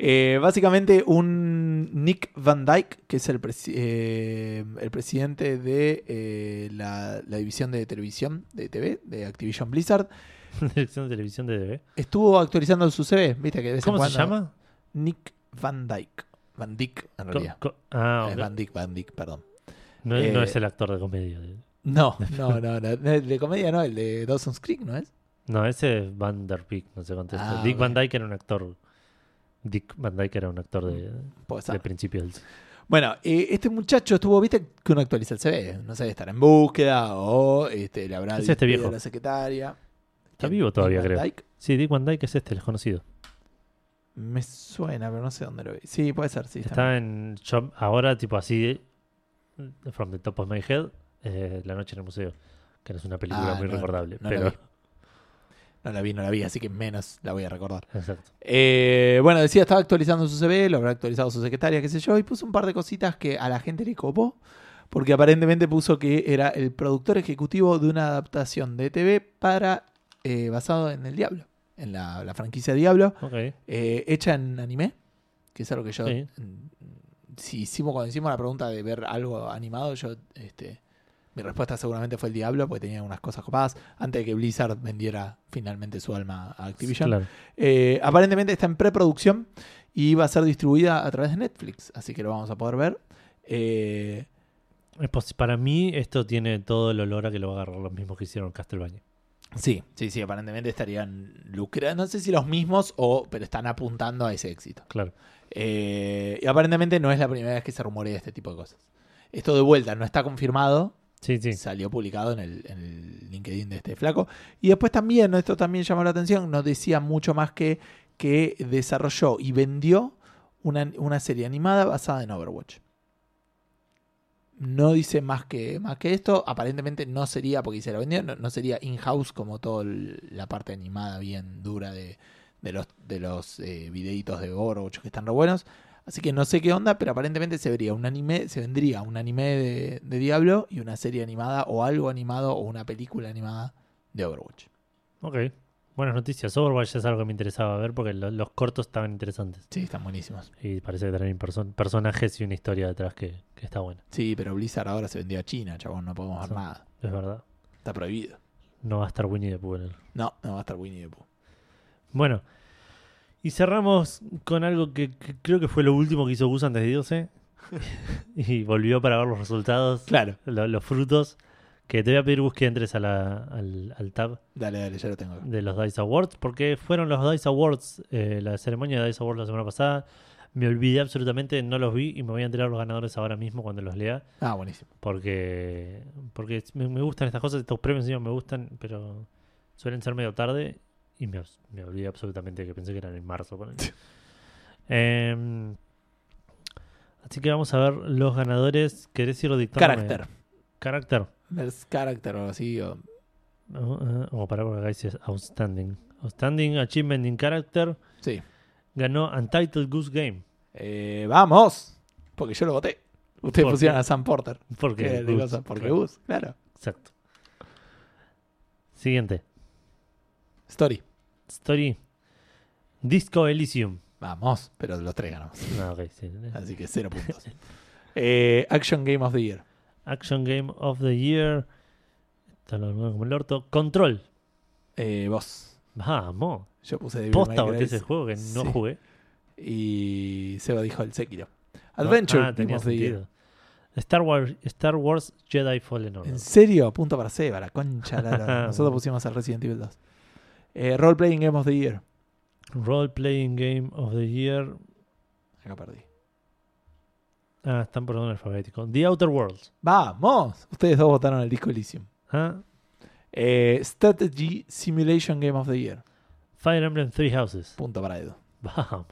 Eh, básicamente un Nick Van Dyke, que es el, presi- eh, el presidente de eh, la, la división de televisión de TV de Activision Blizzard, Dirección de televisión de DB. estuvo actualizando su CV, viste que de vez en ¿Cómo se llama? Nick Van Dyke. Van Dyke, en realidad. co- ah, Es ok. Van Dyke, Van Dyke, perdón. no, eh, no es el actor de comedia. No, no, no, no, el de comedia no, el de Dawson's Creek, ¿no es? No, ese es Van Der Beek, no sé contesta. Ah, Dick. Van Dyke era un actor. Dick Van Dyke era un actor de, de principio del. Bueno, eh, este muchacho estuvo, viste que uno actualiza el CV, no sé, estará en búsqueda o este, le habrá Es este despedido viejo. a la secretaria. Está ¿Quién? vivo todavía, Van creo. Dyke. Sí, Dick Van Dyke es este, el desconocido. Me suena, pero no sé dónde lo vi. Sí, puede ser, sí. está Está en. yo ahora, tipo así. From the top of my head. eh, la noche en el museo. Que no es una película Ah, muy no, recordable. no pero. No la vi, no la vi, así que menos la voy a recordar. Exacto. Eh, bueno, decía, estaba actualizando su CV, lo habrá actualizado su secretaria, qué sé yo, y puso un par de cositas que a la gente le copó, porque aparentemente puso que era el productor ejecutivo de una adaptación de TV para eh, basado en el Diablo, en la, la franquicia Diablo, eh, hecha en anime, que es algo que yo, Sí. mm, si hicimos cuando hicimos la pregunta de ver algo animado, yo, este, mi respuesta seguramente fue el Diablo, porque tenía unas cosas copadas, antes de que Blizzard vendiera finalmente su alma a Activision. Claro. Eh, aparentemente está en preproducción y va a ser distribuida a través de Netflix, así que lo vamos a poder ver. Eh, para mí, esto tiene todo el olor a que lo va a agarrar los mismos que hicieron Castlevania. sí, sí, sí, aparentemente estarían lucrando, no sé si los mismos o, pero están apuntando a ese éxito. Claro. Eh, y aparentemente no es la primera vez que se rumorea este tipo de cosas. Esto de vuelta no está confirmado, Sí, sí. salió publicado en el, en el LinkedIn de este flaco. Y después también, esto también llamó la atención, nos decía mucho más que que desarrolló y vendió una, una serie animada basada en Overwatch. No dice más que, más que esto. Aparentemente no sería, porque se lo vendió, no, sería in-house como toda la parte animada bien dura de, de los, de los eh, videitos de Overwatch que están re buenos. Así que no sé qué onda, pero aparentemente se vería un anime, se vendría un anime de, de Diablo y una serie animada o algo animado o una película animada de Overwatch. Ok. Buenas noticias. Overwatch es algo que me interesaba ver porque lo- los cortos estaban interesantes. Sí, están buenísimos. Y parece que tienen perso- personajes y una historia detrás que, que está buena. Sí, pero Blizzard ahora se vendió a China, chabón, no podemos ver Sí. nada. Es verdad. Está prohibido. No va a estar Winnie the Pooh en el- No, no va a estar Winnie the Pooh. Bueno. Y cerramos con algo que, que creo que fue lo último que hizo Gus antes de irse. y volvió para ver los resultados, Claro. lo- los frutos. Que te voy a pedir, Gus, que entres a la- al, al tab Dale, dale, ya lo tengo. de los DICE Awards, porque fueron los DICE Awards, eh, la ceremonia de DICE Awards la semana pasada. Me olvidé absolutamente, no los vi y me voy a enterar los ganadores ahora mismo cuando los lea, Ah, buenísimo. porque porque me, me gustan estas cosas, estos premios encima me gustan, pero suelen ser medio tarde y me, me olvidé absolutamente que pensé que eran en marzo. Em, así que vamos a ver los ganadores. ¿Querés ir dictándome? Character. Carácter. Best Character o así. O... Uh, uh, o para porque acá dice Outstanding. Outstanding Achievement in Character. Sí. Ganó Untitled Goose Game. Eh, ¡Vamos! Porque yo lo voté. Ustedes ¿Por pusieron qué? a Sam Porter. Porque ¿Qué Goose, cosa? Porque claro. Gus, claro. Exacto. Siguiente. Story. Story. Disco Elysium. Vamos, pero los tres ganamos. No, ok, sí. Así que cero puntos. Eh, Action Game of the Year. Action Game of the Year. Está lo nuevo como el orto. Control. Eh, vos. Vamos. Yo puse Devil Posta May Cry ese juego que no Sí. jugué. Y Seba dijo el Sekiro. Adventure Ah, Game tenía of the Year. sentido. Star Wars, Star Wars Jedi Fallen Order. ¿En serio? Punto para Seba, la concha. la lora. Nosotros pusimos el Resident Evil 2. Eh, Role Playing Game of the Year. Role Playing Game of the Year. Acá perdí. Ah, están por orden alfabético. The Outer Worlds. ¡Vamos! Ustedes dos votaron el disco Elysium. Ah, Eh, Strategy Simulation Game of the Year. Fire Emblem Three Houses. Punto para Edu. Vamos,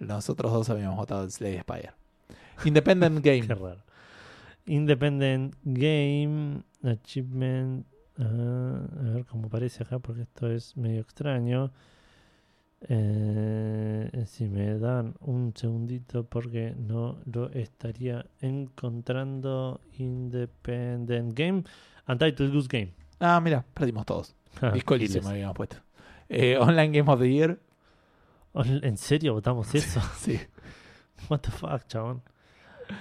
Nosotros dos habíamos votado el Slay Spire. Independent Game. qué raro. Independent Game Achievement. Ah, a ver cómo parece acá, porque esto es medio extraño. Eh, si me dan un segundito, porque no lo estaría encontrando. Independent Game. Untitled Goose Game. Ah, mira, perdimos todos. Disco. Elysium habíamos puesto. Eh, Online Game of the Year. ¿En serio votamos eso? Sí. What the fuck, chabón.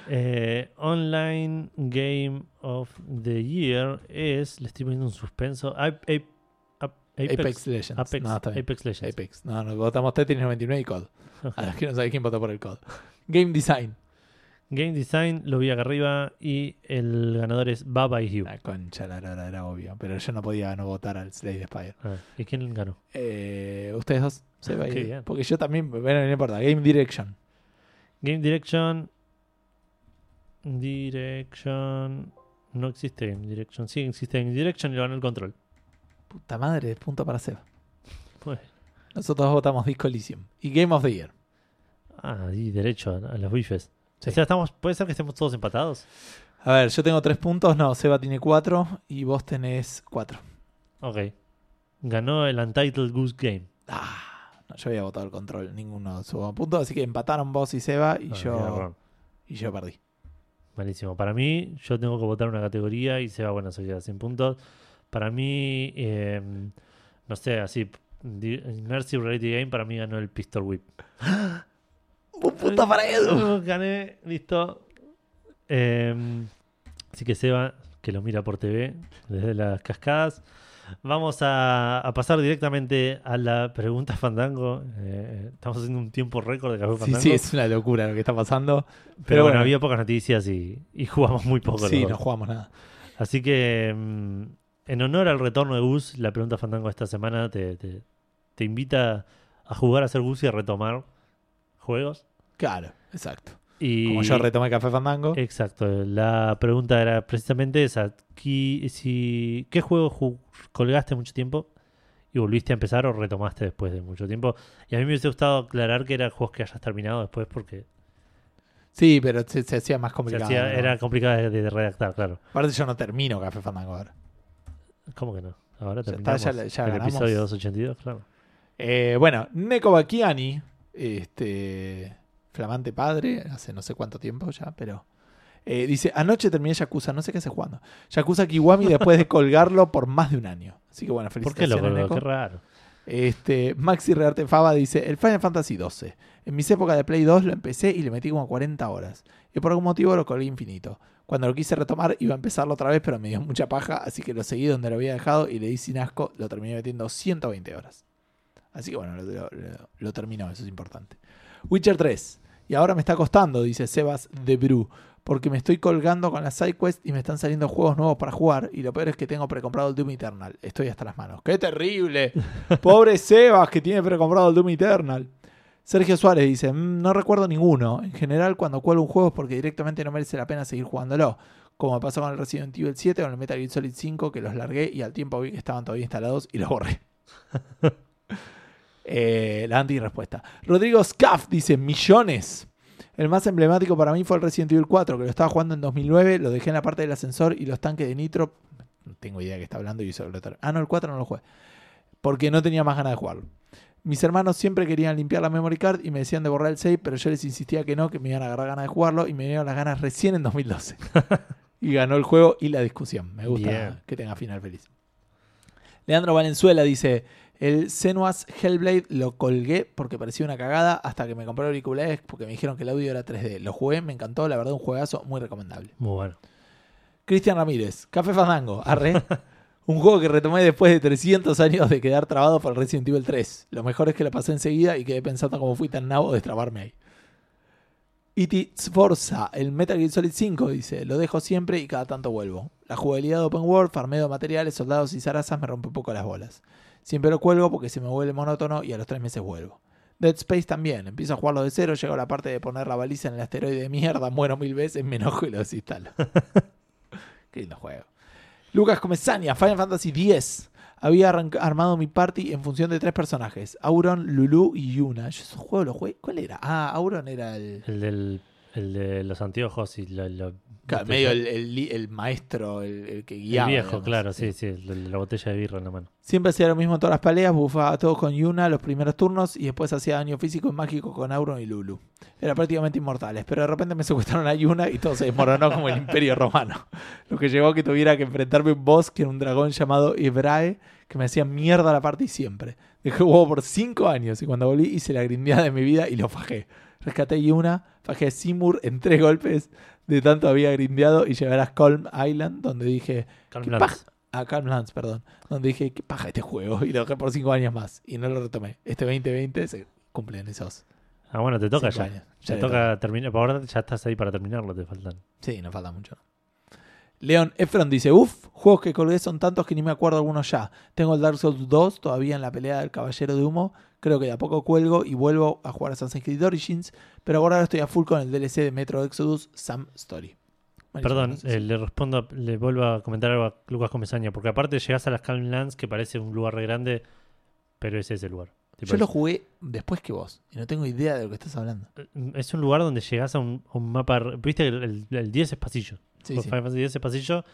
Eh, online Game of the Year es. Le estoy poniendo un suspenso. Ap- Ap- Ap- Apex, Apex, Legends. Apex, no, está bien. Apex Legends. Apex. No, no, votamos Tetris 99 y COD. Ok. A los que no sabéis quién votó por el COD. Game Design. Game Design lo vi acá arriba y el ganador es Baba y Hugh. La concha, la lora, era obvio. Pero yo no podía no votar al Slay Spire. Ah, ¿Y quién ganó? Eh, Ustedes dos. Se va. Porque yo también. Bueno, no importa. Game Direction. Game Direction. Direction. No existe Game Direction. Sí, existe Game Direction y lo ganó el control. Puta madre, punto para Seba. Bueno. Nosotros votamos Disco Elysium. Y Game of the Year. Ah, y derecho a, a los bifes. Sí. O sea, estamos, ¿puede ser que estemos todos empatados? A ver, yo tengo tres puntos. No, Seba tiene cuatro. Y vos tenés cuatro. Ok. Ganó el Untitled Goose Game. Ah, no, yo había votado el control. Ninguno subo puntos. Así que empataron vos y Seba. Y, yo, y yo perdí. Malísimo. Para mí, yo tengo que votar una categoría y se va bueno, se queda sin puntos. Para mí, eh, no sé, así, Immersive Reality Game, para mí ganó el Pistol Whip. Un punto para Edu. Gané, listo. Eh, así que Seba, que lo mira por TV desde las cascadas. Vamos a, a pasar directamente a la pregunta Fandango. Eh, estamos haciendo un tiempo récord de Café Sí, Fandango. sí, es una locura lo que está pasando. pero, pero bueno, bueno. había pocas noticias y, y jugamos muy poco. Sí, no jugamos nada. Así que, mm, en honor al retorno de Gus, la pregunta Fandango de esta semana te, te- te invita a jugar a ser Gus y a retomar juegos. Claro, exacto. Y, Como yo retomé Café Fandango. Exacto. La pregunta era precisamente esa. ¿Qué, si, ¿qué juego ju- colgaste mucho tiempo y volviste a empezar o retomaste después de mucho tiempo? Y a mí me hubiese gustado aclarar que eran juegos que hayas terminado después porque Sí, pero se, se hacía más complicado. hacía- ¿no? era complicado de, de redactar, claro. Aparte yo no termino Café Fandango ahora. ¿Cómo que no? Ahora Ya está, terminamos ya ya el ganamos. episodio 282, claro. Eh, bueno, Neko Bakiani, este flamante padre, hace no sé cuánto tiempo ya, pero eh, dice, anoche terminé Yakuza, no sé qué hace jugando. Yakuza Kiwami después de colgarlo por más de un año. Así que bueno, ¿Por qué lo colgó? Qué raro. Este, Maxi Rearte Fava dice, el Final Fantasy XII. En mis épocas de Play 2 lo empecé y le metí como 40 horas. Y por algún motivo lo colgué infinito. Cuando lo quise retomar iba a empezarlo otra vez, pero me dio mucha paja, así que lo seguí donde lo había dejado y le di sin asco, lo terminé metiendo 120 horas. Así que bueno, lo, lo- lo- lo terminó, eso es importante. Witcher 3. Y ahora me está costando, dice Sebas de Bru, porque me estoy colgando con las sidequests y me están saliendo juegos nuevos para jugar. Y lo peor es que tengo precomprado el Doom Eternal. Estoy hasta las manos. ¡Qué terrible! Pobre Sebas que tiene precomprado el Doom Eternal. Sergio Suárez dice, "Mm, no recuerdo ninguno. En general, cuando cuelgo un juego es porque directamente no merece la pena seguir jugándolo. Como me pasó con el Resident Evil 7 o el Metal Gear Solid 5, que los largué y al tiempo vi que estaban todavía instalados y los borré. Eh, la anti-respuesta. Rodrigo Scaff dice, millones. El más emblemático para mí fue el Resident Evil 4, que lo estaba jugando en 2009, lo dejé en la parte del ascensor y los tanques de nitro... No tengo idea de qué está hablando y lo ter- Ah, no, el 4 no lo jugué. Porque no tenía más ganas de jugarlo. Mis hermanos siempre querían limpiar la memory card y me decían de borrar el save, pero yo les insistía que no, que me iban a agarrar ganas de jugarlo y me dieron las ganas recién en 2012. y ganó el juego y la discusión. Me gusta Bien. que tenga final feliz. Leandro Valenzuela dice, El Senua's Hellblade lo colgué porque parecía una cagada hasta que me compré auriculares porque me dijeron que el audio era 3D. Lo jugué, me encantó, la verdad un juegazo muy recomendable. Muy bueno. Cristian Ramírez, Café Fandango, arre. Un juego que retomé después de 300 años de quedar trabado por el Resident Evil 3. Lo mejor es que lo pasé enseguida y quedé pensando cómo fui tan nabo de trabarme ahí. E.T. Sforza, el Metal Gear Solid 5, dice, lo dejo siempre y cada tanto vuelvo. La jugabilidad de Open World, farmeo de materiales, soldados y zarazas me rompe un poco las bolas. Siempre lo cuelgo porque se me vuelve monótono y a los tres meses vuelvo. Dead Space también, empiezo a jugarlo de cero, llego a la parte de poner la baliza en el asteroide de mierda, muero mil veces, me enojo y lo desinstalo. Qué lindo juego. Lucas Comesaña, Final Fantasy X. Había armado mi party en función de tres personajes: Auron, Lulu y Yuna. Yo ese juego lo jugué. ¿Cuál era? Ah, Auron era el. El, del, el de los anteojos y la- claro, medio el, el el maestro, el, el que el guiaba. viejo, digamos. claro, sí, sí, el la botella de birra en la mano. Siempre hacía lo mismo en todas las peleas, bufaba a todos con Yuna los primeros turnos y después hacía daño físico y mágico con Auron y Lulu. Era prácticamente inmortales, pero de repente me secuestraron a Yuna y todo se desmoronó como el imperio romano. Lo que llevó a que tuviera que enfrentarme a un boss que era un dragón llamado Ibrae que me hacía mierda la party siempre. Dejé el juego por 5 años y cuando volví hice la grindeada de mi vida y lo fajé. Rescaté a Yuna, fajé a Seymour en tres golpes de tanto había grindeado y llegué a Calm Island donde dije Calm ¿Qué Lance. paja? A Calm Lands, perdón. Donde dije, qué paja este juego. Y lo dejé por cinco años más. Y no lo retomé. Este 2020 se cumplen esos Ah, bueno, te toca ya. años. Te le toca terminar. Por ahora ya estás ahí para terminarlo, te faltan. Sí, no falta mucho. Leon Efron dice, uff, juegos que colgué son tantos que ni me acuerdo algunos ya. Tengo el Dark Souls 2 todavía en la pelea del Caballero de Humo. Creo que de a poco cuelgo y vuelvo a jugar Assassin's Creed Origins. Pero ahora estoy a full con el DLC de Metro Exodus Sam Story. Perdón, no sé si- eh, le respondo, a- le vuelvo a comentar algo a Lucas Comesaña, porque aparte llegás a las Calm Lands, que parece un lugar re grande, pero ese es el lugar. Yo lo jugué después que vos. Y no tengo idea de lo que estás hablando. Es un lugar donde llegás a un, a un mapa. ¿Viste? El, el- el 10 es pasillo. Sí, Los sí. Final Fantasy 10 es pasillo.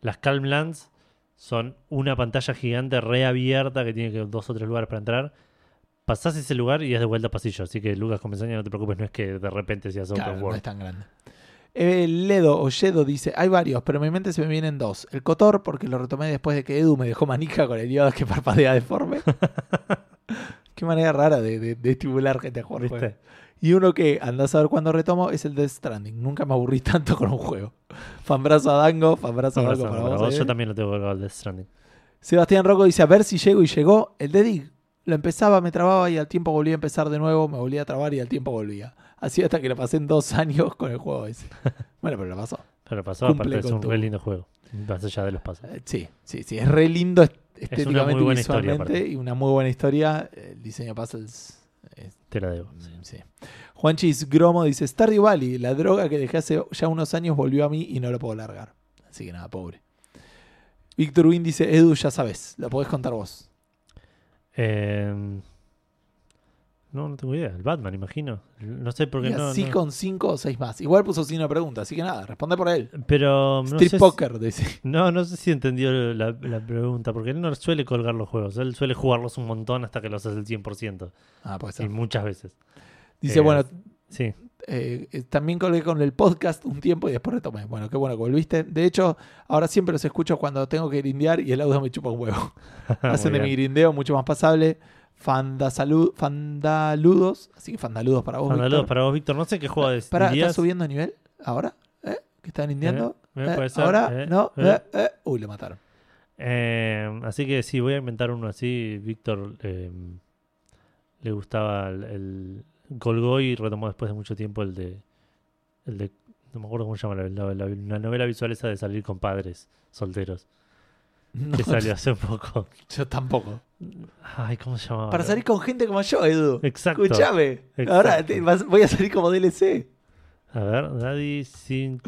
Las Calm Lands son una pantalla gigante reabierta que tiene que dos o tres lugares para entrar. Pasás ese lugar y es de vuelta a pasillo. Así que Lucas Comesaña, no te preocupes, no es que de repente seas Claro, open no world. es tan grande. Eh, Ledo o Yedo dice, hay varios, pero en mi mente se me vienen dos. El Cotor, porque lo retomé después de que Edu me dejó manija con el Yoda que parpadea deforme. Qué manera rara de, de- de estimular gente a jugar ¿Viste? Y uno que andás a ver cuándo retomo es el Death Stranding. Nunca me aburrí tanto con un juego. Fanbrazo a Dango, fanbrazo a Dango para vos. eh. yo también lo tengo colgado el Death Stranding. Sebastián Rocco dice, a ver si llego y llegó. El de Dig. Lo empezaba, me trababa y al tiempo volvía a empezar de nuevo, me volvía a trabar y al tiempo volvía. Así hasta que lo pasé en dos años con el juego ese. Bueno, pero lo pasó. Pero pasó, Cumple aparte es un tu- re lindo juego. Más allá de los pasos. Eh, Sí, sí, sí. Es re lindo est- muy estéticamente y buena visualmente y una muy buena historia. El diseño de puzzles. Es- Te la debo. mm, sí. Juanchis Gromo dice: Stardew Valley, la droga que dejé hace ya unos años volvió a mí y no lo puedo largar. Así que nada, pobre. Víctor Win dice: Edu, ya sabes, lo podés contar vos. Eh, no, no tengo idea. El Batman, imagino. No sé por qué Y no. no. con cinco o seis más. Igual puso signo de pregunta, así que nada, responde por él. Pero no Street si, Poker, dice. no, no sé si entendió la, la pregunta, porque él no suele colgar los juegos. Él suele jugarlos un montón hasta que los hace el 100%. Ah, puede Y muchas veces. Dice: Eh, Bueno, Sí. Eh, eh, también colgué con el podcast un tiempo y después retomé. Bueno, qué bueno que volviste. De hecho, ahora siempre los escucho cuando tengo que grindear y el audio me chupa un huevo. Hacen de mi grindeo mucho más pasable. Fandasalu- Fandaludos. Así que fandaludos para vos. Víctor. para vos, Víctor. No sé qué juego de Pará, dirías. ¿estás subiendo de nivel ahora? ¿Eh? ¿Que están? Eh, Eh, puede ser, ¿Ahora? eh, ¿No? eh. Eh, eh. Uy, lo mataron. Eh, así que sí, voy a inventar uno así. Víctor eh, le gustaba el, el- Colgó y retomó después de mucho tiempo el de. El de. No me acuerdo cómo se llama la, la- la- la novela visual esa de salir con padres solteros. No, Que salió hace un poco. yo tampoco. Ay, ¿cómo se llamaba? Para salir con gente como yo, Edu. Exacto. Escuchame. Exacto. Ahora te- vas- voy a salir como DLC. A ver, Daddy Sin,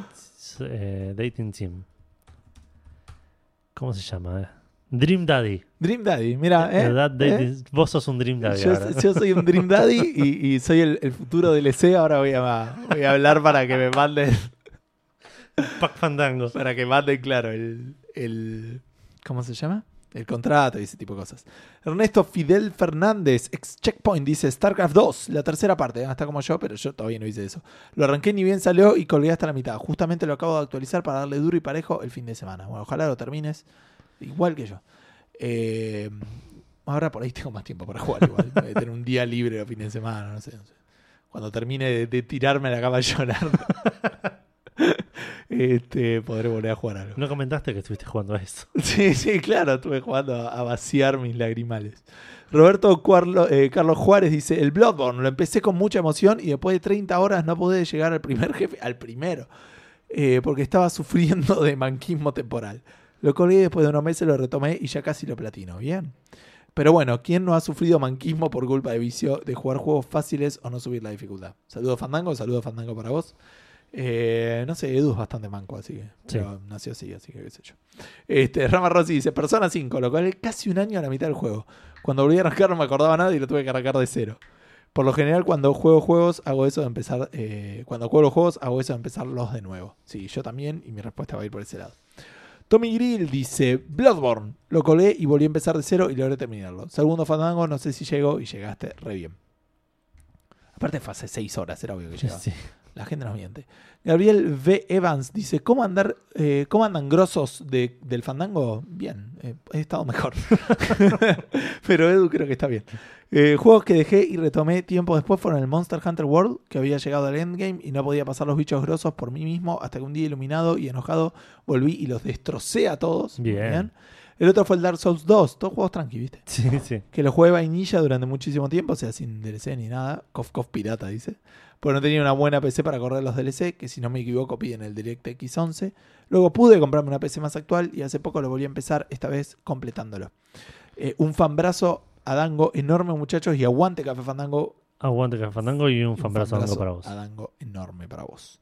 eh, Dating Team. ¿Cómo se llama? eh? Dream Daddy. Dream Daddy, mira. ¿eh? ¿Eh? Vos sos un Dream Daddy. Yo, ahora. yo soy un Dream Daddy y, y soy el, el futuro DLC. Ahora voy a, voy a hablar para que me manden, Pac Fandango. para que manden, claro, el, el. ¿Cómo se llama? El contrato y ese tipo de cosas. Ernesto Fidel Fernández, ex Checkpoint, dice StarCraft 2, la tercera parte. Ah, Está como yo, pero yo todavía no hice eso. Lo arranqué ni bien salió y colgué hasta la mitad. Justamente lo acabo de actualizar para darle duro y parejo el fin de semana. Bueno, ojalá lo termines igual que yo. Eh, ahora por ahí tengo más tiempo para jugar igual. Voy a tener un día libre los fines de semana, no sé. no sé. Cuando termine de, tirarme la cama a llorar, este, podré volver a jugar algo. No comentaste que estuviste jugando a eso. Sí, sí, claro, estuve jugando a, a vaciar mis lagrimales. Roberto Cuarlo- eh, Carlos Juárez dice, el Bloodborne lo empecé con mucha emoción y después de 30 horas no pude llegar al primer jefe, al primero, eh, porque estaba sufriendo de manquismo temporal. Lo colgué y después de unos meses, lo retomé y ya casi lo platino. Bien. Pero bueno, ¿quién no ha sufrido manquismo por culpa de vicio de jugar juegos fáciles o no subir la dificultad? Saludos Fandango, saludos Fandango para vos. Eh, no sé, Edu es bastante manco, así que Sí. pero nació así, así que qué sé yo. Este, Rama Rossi dice, Persona 5, lo cual es casi un año a la mitad del juego. Cuando volví a arrancar no me acordaba nada y lo tuve que arrancar de cero. Por lo general, cuando juego juegos, hago eso de empezar. eh, cuando juego los juegos, hago eso de empezarlos de nuevo. Sí, yo también, y mi respuesta va a ir por ese lado. Tommy Grill dice: Bloodborne. Lo colé y volví a empezar de cero y logré terminarlo. Segundo Fandango, no sé si llegó y llegaste re bien. Aparte, fue hace 6 horas, era obvio que llegaba. Sí. La gente nos miente. Gabriel V. Evans dice: ¿Cómo, andar, eh, ¿cómo andan grosos de- del fandango? Bien, eh, he estado mejor. Pero Edu creo que está bien. Eh, juegos que dejé y retomé tiempo después fueron el Monster Hunter World, que había llegado al endgame y no podía pasar los bichos grosos por mí mismo, hasta que un día iluminado y enojado volví y los destrocé a todos. Bien. El otro fue el Dark Souls 2, todos juegos tranqui, ¿viste? Sí, sí. que lo jugué vainilla durante muchísimo tiempo, o sea, sin DLC ni nada. Cof Cof pirata, dice. Porque no tenía una buena PC para correr los DLC, que si no me equivoco piden el DirectX 11. Luego pude comprarme una PC más actual y hace poco lo volví a empezar, esta vez completándolo. Eh, un fanbrazo a Dango enorme, muchachos, y aguante Café Fandango. Aguante Café Fandango y un Un fanbrazo fanbrazo para vos. A Dango enorme para vos.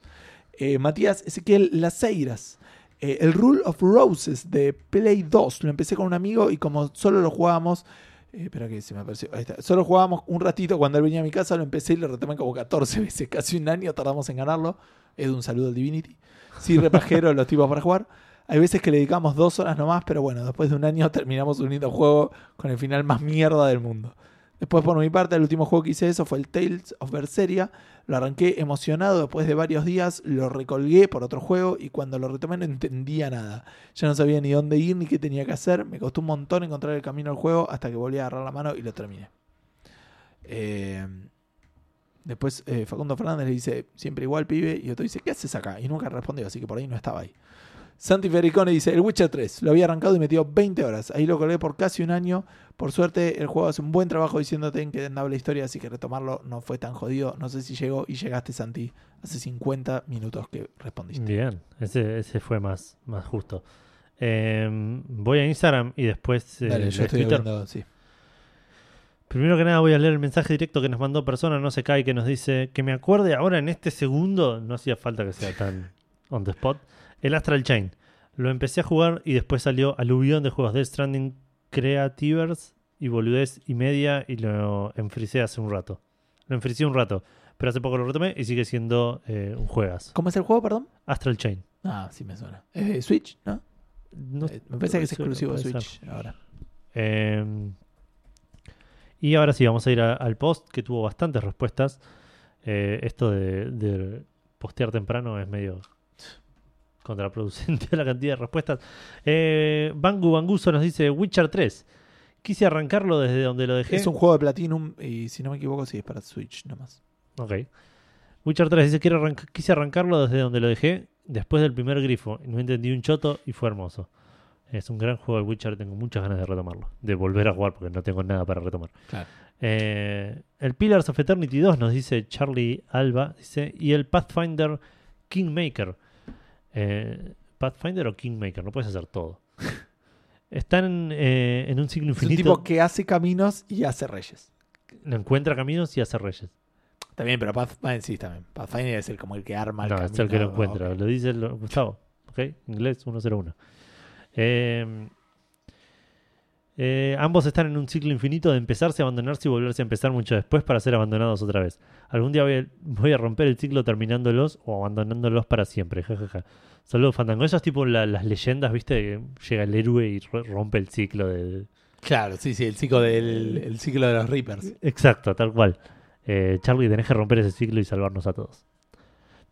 Eh, Matías Ezequiel Laceiras. Eh, el Rule of Roses de Play 2. Lo empecé con un amigo y como solo lo jugábamos. eh, espera que se me apareció. Ahí está. Solo jugábamos un ratito cuando él venía a mi casa. Lo empecé y lo retomé como 14 veces. Casi un año tardamos en ganarlo. Edu, un saludo al Divinity. Sí, repajero los tipos para jugar. Hay veces que le dedicamos dos horas nomás, pero bueno, después de un año terminamos un lindo juego con el final más mierda del mundo. Después, por mi parte, el último juego que hice eso fue el Tales of Berseria. Lo arranqué emocionado después de varios días, lo recolgué por otro juego y cuando lo retomé no entendía nada. Ya no sabía ni dónde ir ni qué tenía que hacer. Me costó un montón encontrar el camino al juego hasta que volví a agarrar la mano y lo terminé. Eh, después eh, Facundo Fernández le dice, siempre igual pibe, y otro dice, ¿qué haces acá? Y nunca respondió, así que por ahí no estaba ahí. Santi Ferricone dice, el Witcher 3, lo había arrancado y metió 20 horas. Ahí lo colgué por casi un año. Por suerte, el juego hace un buen trabajo diciéndote en que andaba la historia, así que retomarlo no fue tan jodido. No sé si llegó y llegaste, Santi, hace 50 minutos que respondiste. Bien, ese, ese fue más, más justo. Eh, voy a Instagram y después eh, Dale, yo estoy Twitter. hablando, sí. Primero que nada voy a leer el mensaje directo que nos mandó persona, no se cae, que nos dice que me acuerde ahora en este segundo, no hacía falta que sea tan on the spot, el Astral Chain. Lo empecé a jugar y después salió aluvión de juegos de Stranding Creativers y boludez y media y lo enfricé hace un rato. Lo enfricé un rato, pero hace poco lo retomé y sigue siendo eh, un juegas. ¿Cómo es el juego, perdón? Astral Chain. Ah, sí me suena. Switch, ¿no? No Eh, me parece que es exclusivo de ser. Switch ahora. Eh, y ahora sí, vamos a ir a- al post que tuvo bastantes respuestas. Eh, esto de, de postear temprano es medio contraproducente la cantidad de respuestas. Eh, Bangu Banguso nos dice Witcher 3. Quise arrancarlo desde donde lo dejé. Es un juego de Platinum y si no me equivoco, sí es para Switch nomás. Ok. Witcher 3 dice Quiero arranca- quise arrancarlo desde donde lo dejé después del primer grifo. No entendí un choto y fue hermoso. Es un gran juego de Witcher, tengo muchas ganas de retomarlo. De volver a jugar porque no tengo nada para retomar. Claro. Eh, el Pillars of Eternity 2 nos dice Charlie Alba. Dice, y el Pathfinder Kingmaker. Eh, Pathfinder o Kingmaker, no puedes hacer todo. Están eh, en un ciclo Es un infinito. tipo que hace caminos y hace reyes. Encuentra caminos y hace reyes. También, pero Pathfinder sí, también. Pathfinder es el como el que arma el No, camino. es el que lo encuentra. Lo dice el- Gustavo. ¿Ok? Inglés 101. Eh, eh, ambos están en un ciclo infinito de empezarse, abandonarse y volverse a empezar mucho después para ser abandonados otra vez. Algún día voy a, voy a romper el ciclo terminándolos o abandonándolos para siempre. Ja, ja, ja. Saludos, Fandango. Eso es tipo la- las leyendas, ¿viste? Que llega el héroe y ro- rompe el ciclo de... Claro, sí, sí, el ciclo, del, el ciclo de los Reapers. Exacto, tal cual. Eh, Charlie, tenés que romper ese ciclo y salvarnos a todos.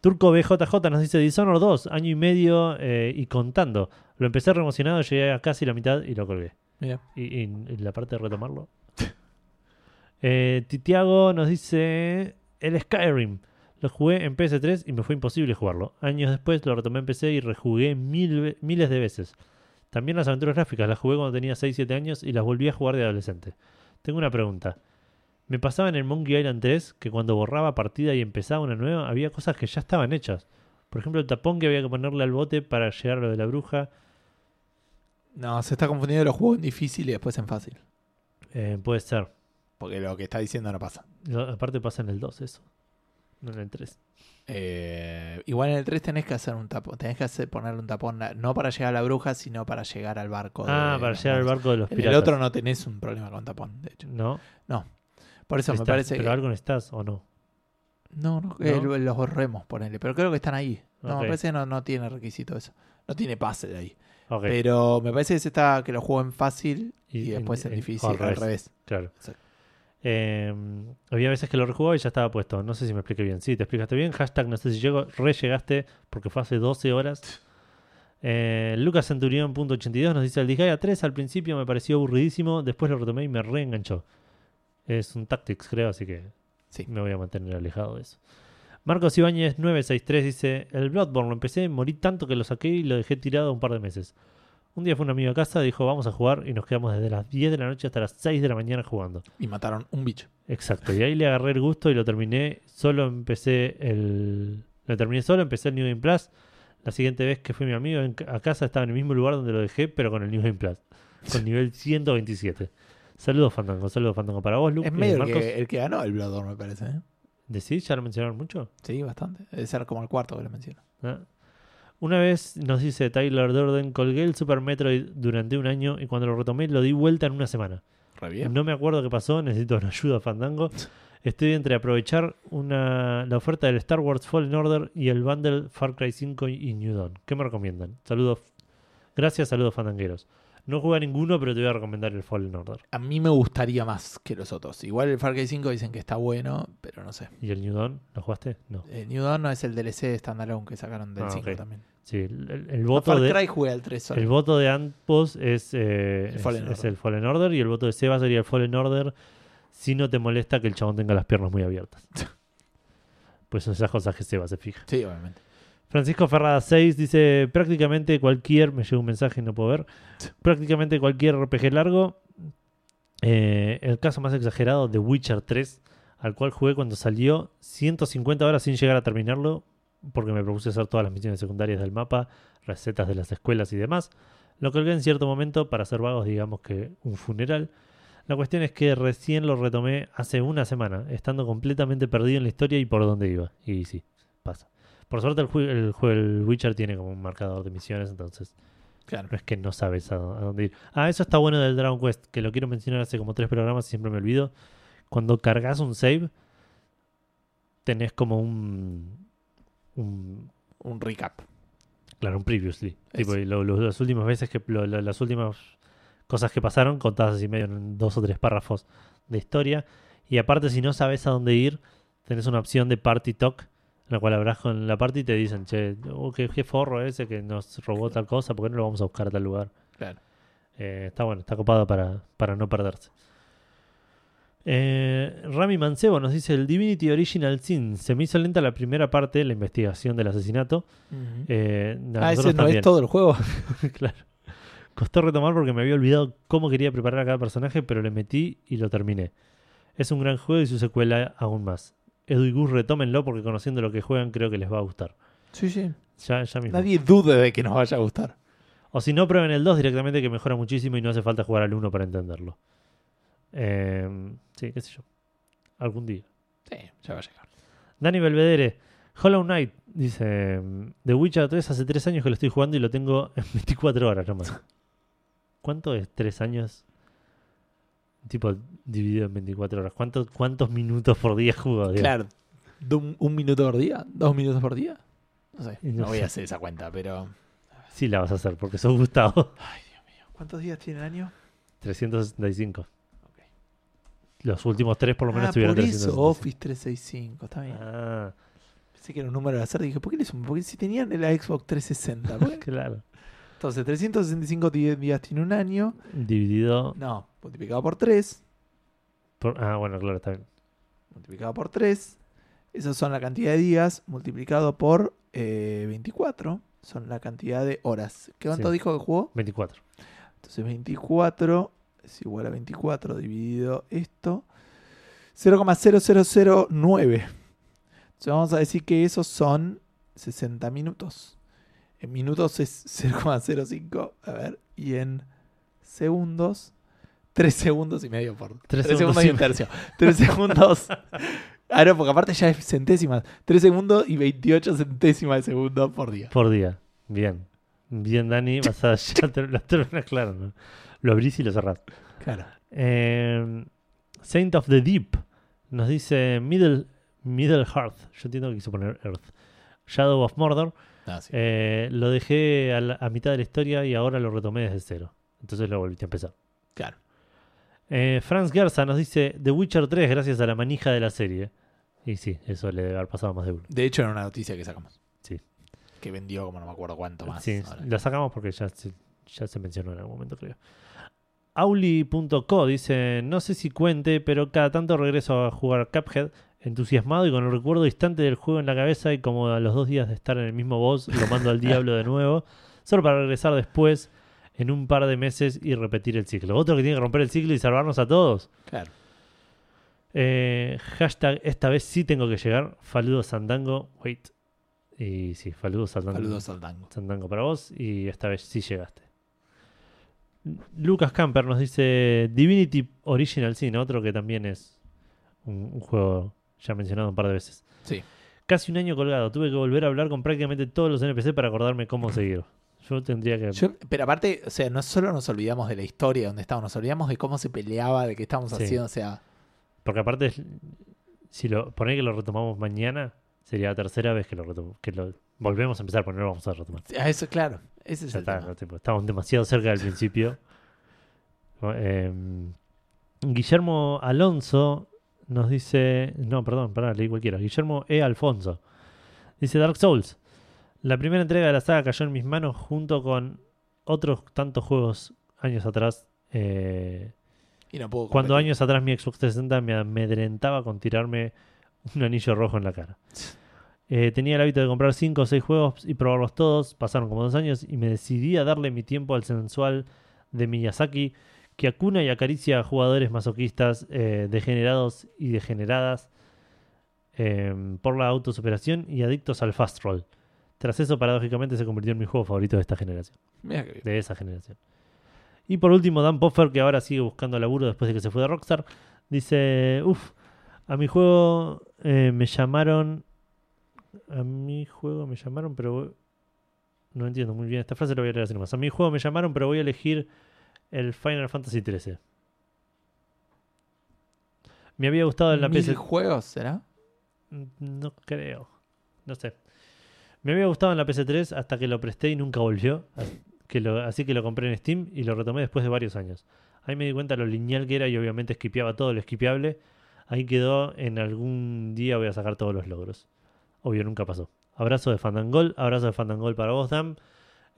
Turco BJJ nos dice Dishonored 2, año y medio eh, y contando. Lo empecé re emocionado, llegué a casi la mitad y lo colgué. Y, la parte de retomarlo. eh, Titiago nos dice: El Skyrim. Lo jugué en PS3 y me fue imposible jugarlo. Años después lo retomé en PC y rejugué miles de veces. También las aventuras gráficas las jugué cuando tenía 6-7 años y las volví a jugar de adolescente. Tengo una pregunta. Me pasaba en el Monkey Island 3 que cuando borraba partida y empezaba una nueva había cosas que ya estaban hechas. Por ejemplo, el tapón que había que ponerle al bote para llegar a lo de la bruja. No, se está confundiendo los juegos en difícil y después en fácil. Eh, puede ser. Porque lo que está diciendo no pasa. Aparte pasa en el 2 eso. No en el 3. Eh, igual en el 3 tenés que hacer un tapón. Tenés que hacer, ponerle un tapón, no para llegar a la bruja, sino para llegar al barco. Ah, de para llegar al barco de los En piratas. el otro no tenés un problema con tapón, de hecho. No. Por eso me Estás- parece Pero que. algo necesitas o no. No, no, ¿No? eh, los borremos, ponele. Pero creo que están ahí. No, me parece que no, no tiene requisito eso. No tiene pase de ahí. Pero me parece que se está que lo juego en fácil y, Y- después en- difícil. al revés. revés. Claro. Eh, había veces que lo rejugaba y ya estaba puesto. No sé si me expliqué bien. Sí, te explicaste bien. Hashtag no sé si llego. Re llegaste porque fue hace 12 horas. Eh, Lucas Centurión.82 nos dice: El Disgaea 3 al principio me pareció aburridísimo. Después lo retomé y me reenganchó. Es un Tactics, creo, así que Sí. me voy a mantener alejado de eso. Marcos Ibáñez 963 dice: El Bloodborne lo empecé, morí tanto que lo saqué y lo dejé tirado un par de meses. Un día fue un amigo a casa, dijo vamos a jugar y nos quedamos desde las 10 de la noche hasta las 6 de la mañana jugando. Y mataron un bicho. Exacto, y ahí le agarré el gusto y lo terminé. Solo empecé el. Lo terminé solo, empecé el New Game Plus. La siguiente vez que fue mi amigo a casa estaba en el mismo lugar donde lo dejé, pero con el New Game Plus. Con nivel 127. Saludos, Fandango. Saludos, Fandango. Para vos, Lu- Es medio el que, el que ganó el Bloodborne, me parece. ¿eh? ¿Decís? ¿Ya lo mencionaron mucho? Sí, bastante. Debe ser como el cuarto que lo menciono. Ah. Una vez nos dice Tyler Durden, colgué el Super Metroid durante un año y cuando lo retomé lo di vuelta en una semana. Re bien. No me acuerdo qué pasó, necesito una ayuda, Fandango. Estoy entre aprovechar una, la oferta del Star Wars Fallen Order y el bundle Far Cry 5 y New Dawn. ¿Qué me recomiendan? Saludos. Gracias, saludos, fandangueros. No jugué a ninguno, pero te voy a recomendar el Fallen Order. A mí me gustaría más que los otros. Igual el Far Cry 5 dicen que está bueno, pero no sé. ¿Y el New Dawn? ¿Lo jugaste? No. El New Dawn no es el DLC standalone que sacaron del Ah, 5 ok. también. Sí, el, el- el voto Far de, Cry jugué al 3 solo. el voto de ambos es, eh, El es- Fallen es el Fallen Order y el voto de Seba sería el Fallen Order si no te molesta que el chabón tenga las piernas muy abiertas. pues son esas cosas que Seba se fija. Sí, obviamente. Francisco Ferrada 6 dice prácticamente cualquier, me llegó un mensaje y no puedo ver, prácticamente cualquier RPG largo. Eh, el caso más exagerado, The Witcher 3, al cual jugué cuando salió 150 horas sin llegar a terminarlo, porque me propuse hacer todas las misiones secundarias del mapa, recetas de las escuelas y demás. Lo colgué en cierto momento para hacer vagos, digamos que un funeral. La cuestión es que recién lo retomé hace una semana, estando completamente perdido en la historia y por dónde iba. Y sí, pasa. Por suerte el, jue- el juego el Witcher tiene como un marcador de misiones, entonces Claro. no es que no sabes a, dó- a dónde ir. Ah, eso está bueno del Dragon Quest, que lo quiero mencionar hace como tres programas y siempre me olvido. Cuando cargas un save, tenés como un... un Un recap. claro, un previously. Tipo, y lo- lo- las últimas veces que... lo- las últimas cosas que pasaron, contadas así medio en dos o tres párrafos de historia. Y aparte, si no sabes a dónde ir, tenés una opción de Party Talk, en la cual hablas con la party y te dicen, che, oh, qué, qué forro ese que nos robó tal cosa, ¿por qué no lo vamos a buscar a tal lugar? Claro. Eh, está bueno, está copado para, para no perderse. Eh, Rami Mancebo nos dice: El Divinity Original Sin. Se me hizo lenta la primera parte, la investigación del asesinato. Eh, ah, ese no también. es todo el juego. claro. Costó retomar porque me había olvidado cómo quería preparar a cada personaje, pero le metí y lo terminé. Es un gran juego y su secuela aún más. Edu y Gus retómenlo porque conociendo lo que juegan creo que les va a gustar. Sí, sí. Ya, ya mismo. Nadie dude de que nos vaya a gustar. O si no, prueben el 2 directamente que mejora muchísimo y no hace falta jugar al 1 para entenderlo. Eh, sí, qué sé yo. Algún día. Sí, ya va a llegar. Dani Belvedere. Hollow Knight dice: The Witcher 3 hace 3 años que lo estoy jugando y lo tengo en 24 horas nomás. ¿Cuánto es 3 años? Tipo dividido en 24 horas. ¿Cuántos, cuántos minutos por día? Dios? Claro. ¿De un, un minuto por día? ¿Dos minutos por día? No sé. No No voy sé. a hacer esa cuenta, pero. Sí la vas a hacer porque sos Gustavo. Ay, Dios mío. ¿Cuántos días tiene el año? 365. Ok. Los últimos 3 por lo menos ah, tuvieron por eso 365. Office 365. Está bien. Ah, Pensé que era un número al azar. Dije, ¿por qué le sumo? Porque si tenían la Xbox 360. ¿por qué? claro. Entonces, 365 di- días tiene un año. Dividido No, multiplicado por 3. por... Ah, bueno, claro, está bien. Multiplicado por 3. Esas son la cantidad de días. Multiplicado por eh, 24. Son la cantidad de horas. ¿Qué cuánto Sí. dijo que jugó? 24. Entonces 24 es igual a 24 dividido esto. 0,0009. Entonces vamos a decir que esos son 60 minutos. En minutos es 0,05. A ver. Y en segundos. 3 segundos y medio por. 3 Tres segundos, segundos y y un tercio. 3 segundos. Ah, no, porque aparte ya es centésimas. 3 segundos y 28 centésimas de segundo por día. Por día. Bien. Bien, Dani. Vas a ya te, las terminas claro, ¿no? Lo abrís y lo cerrás. Claro. Eh, Saint of the Deep nos dice Middle, Middle Hearth. Yo entiendo que quiso poner Earth. Shadow of Mordor. Ah, sí. Eh, lo dejé a, la- a mitad de la historia y ahora lo retomé desde cero. Entonces lo volví a empezar. Claro. Eh, Franz Gerza nos dice The Witcher 3 gracias a la manija de la serie. Y sí, eso le debe haber pasado más de uno. De hecho, era una noticia que sacamos. Sí. Que vendió como no me acuerdo cuánto más. Sí, ahora. la sacamos porque ya se, ya se mencionó en algún momento, creo. Auli.co dice, no sé si cuente, pero cada tanto regreso a jugar Cuphead, entusiasmado y con el recuerdo distante del juego en la cabeza y como a los dos días de estar en el mismo boss, lo mando al diablo de nuevo, solo para regresar después en un par de meses y repetir el ciclo. Otro que tiene que romper el ciclo y salvarnos a todos. Claro. Eh, hashtag, esta vez sí tengo que llegar. Faludo Sandango. Wait. Y sí, Faludo Sandango. Saludos al tango. Sandango para vos. Y esta vez sí llegaste. Lucas Camper nos dice Divinity Original Sin, otro que también es un, un juego ya mencionado un par de veces. Sí. Casi un año colgado. Tuve que volver a hablar con prácticamente todos los NPC para acordarme cómo seguir. Yo tendría que. Yo- pero aparte, o sea, no solo nos olvidamos de la historia donde estábamos, nos olvidamos de cómo se peleaba, de qué estábamos Sí. haciendo. O sea, Porque aparte, si lo poner que lo retomamos mañana, sería la tercera vez que lo retomamos. Que lo volvemos a empezar, pero no lo vamos a retomar. a eso claro. Ese es Ya el está, tema. no, estamos demasiado cerca del principio. Eh, Guillermo Alonso nos dice. No, perdón, pará, leí cualquiera. Guillermo E. Alfonso. Dice Dark Souls. La primera entrega de la saga cayó en mis manos junto con otros tantos juegos años atrás. eh, Y no puedo cuando años atrás mi Xbox 360 me amedrentaba con tirarme un anillo rojo en la cara. Eh, tenía el hábito de comprar 5 o 6 juegos y probarlos todos. Pasaron como dos años y me decidí a darle mi tiempo al sensual de Miyazaki, que acuna y acaricia a jugadores masoquistas, eh, degenerados y degeneradas eh, por la autosuperación y adictos al fast roll. Tras eso, paradójicamente, se convirtió en mi juego favorito de esta generación Mira que bien. de esa generación. Y por último, Dan Poffer, que ahora sigue buscando laburo después de que se fue de Rockstar, dice, uff, a mi juego eh, me llamaron, a mi juego me llamaron, pero no entiendo muy bien esta frase, lo voy a leer así nomás. A mi juego me llamaron, pero voy a elegir el Final Fantasy XIII. Me había gustado en la ¿Mil juegos será? Mm, No creo. No sé. Me había gustado en la PS3 hasta que lo presté y nunca volvió. As- Que lo, así que lo compré en Steam y lo retomé después de varios años. Ahí me di cuenta lo lineal que era y obviamente esquipeaba todo lo esquipeable. Ahí quedó, en algún día voy a sacar todos los logros. Obvio, nunca pasó. Abrazo de Fandangol, abrazo de Fandangol para vos, Dan.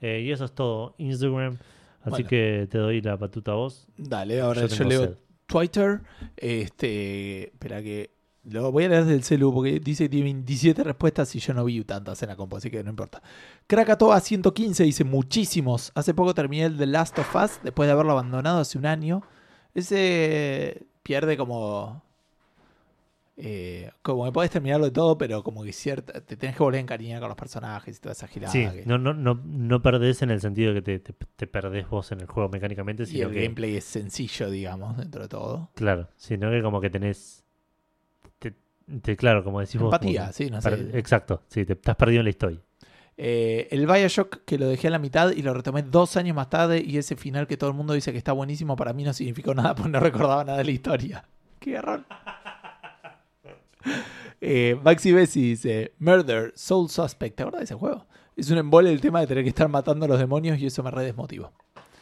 Eh, y eso es todo, Instagram. Así Bueno. que te doy la patuta a vos. Dale, ahora Yo leo sed. Twitter. Este, espera que lo voy a leer desde el celu porque dice que tiene 27 respuestas y yo no vi tantas en la compu, así que no importa. Krakatoa 115 dice muchísimos. Hace poco terminé el The Last of Us después de haberlo abandonado hace un año. Ese pierde como eh, como que podés terminarlo de todo, pero como que cierta, te tenés que volver a encariñar con los personajes y toda esa girada. Sí, que- no, no, no, no perdés en el sentido de que te, te, te perdés vos en el juego mecánicamente, y el que gameplay es sencillo, digamos, dentro de todo. Claro, sino que como que tenés. Te, claro, como decís vos. Empatía, como- sí, no sé. Exacto, sí, te estás perdido en la historia. Eh, el Bioshock que lo dejé a la mitad y lo retomé dos años más tarde y ese final que todo el mundo dice que está buenísimo para mí no significó nada porque no recordaba nada de la historia. Qué error. Eh, Maxi Bessi dice Murder, Soul Suspect. ¿Te acuerdas de ese juego? Es un embole el tema de tener que estar matando a los demonios y eso me re desmotivó.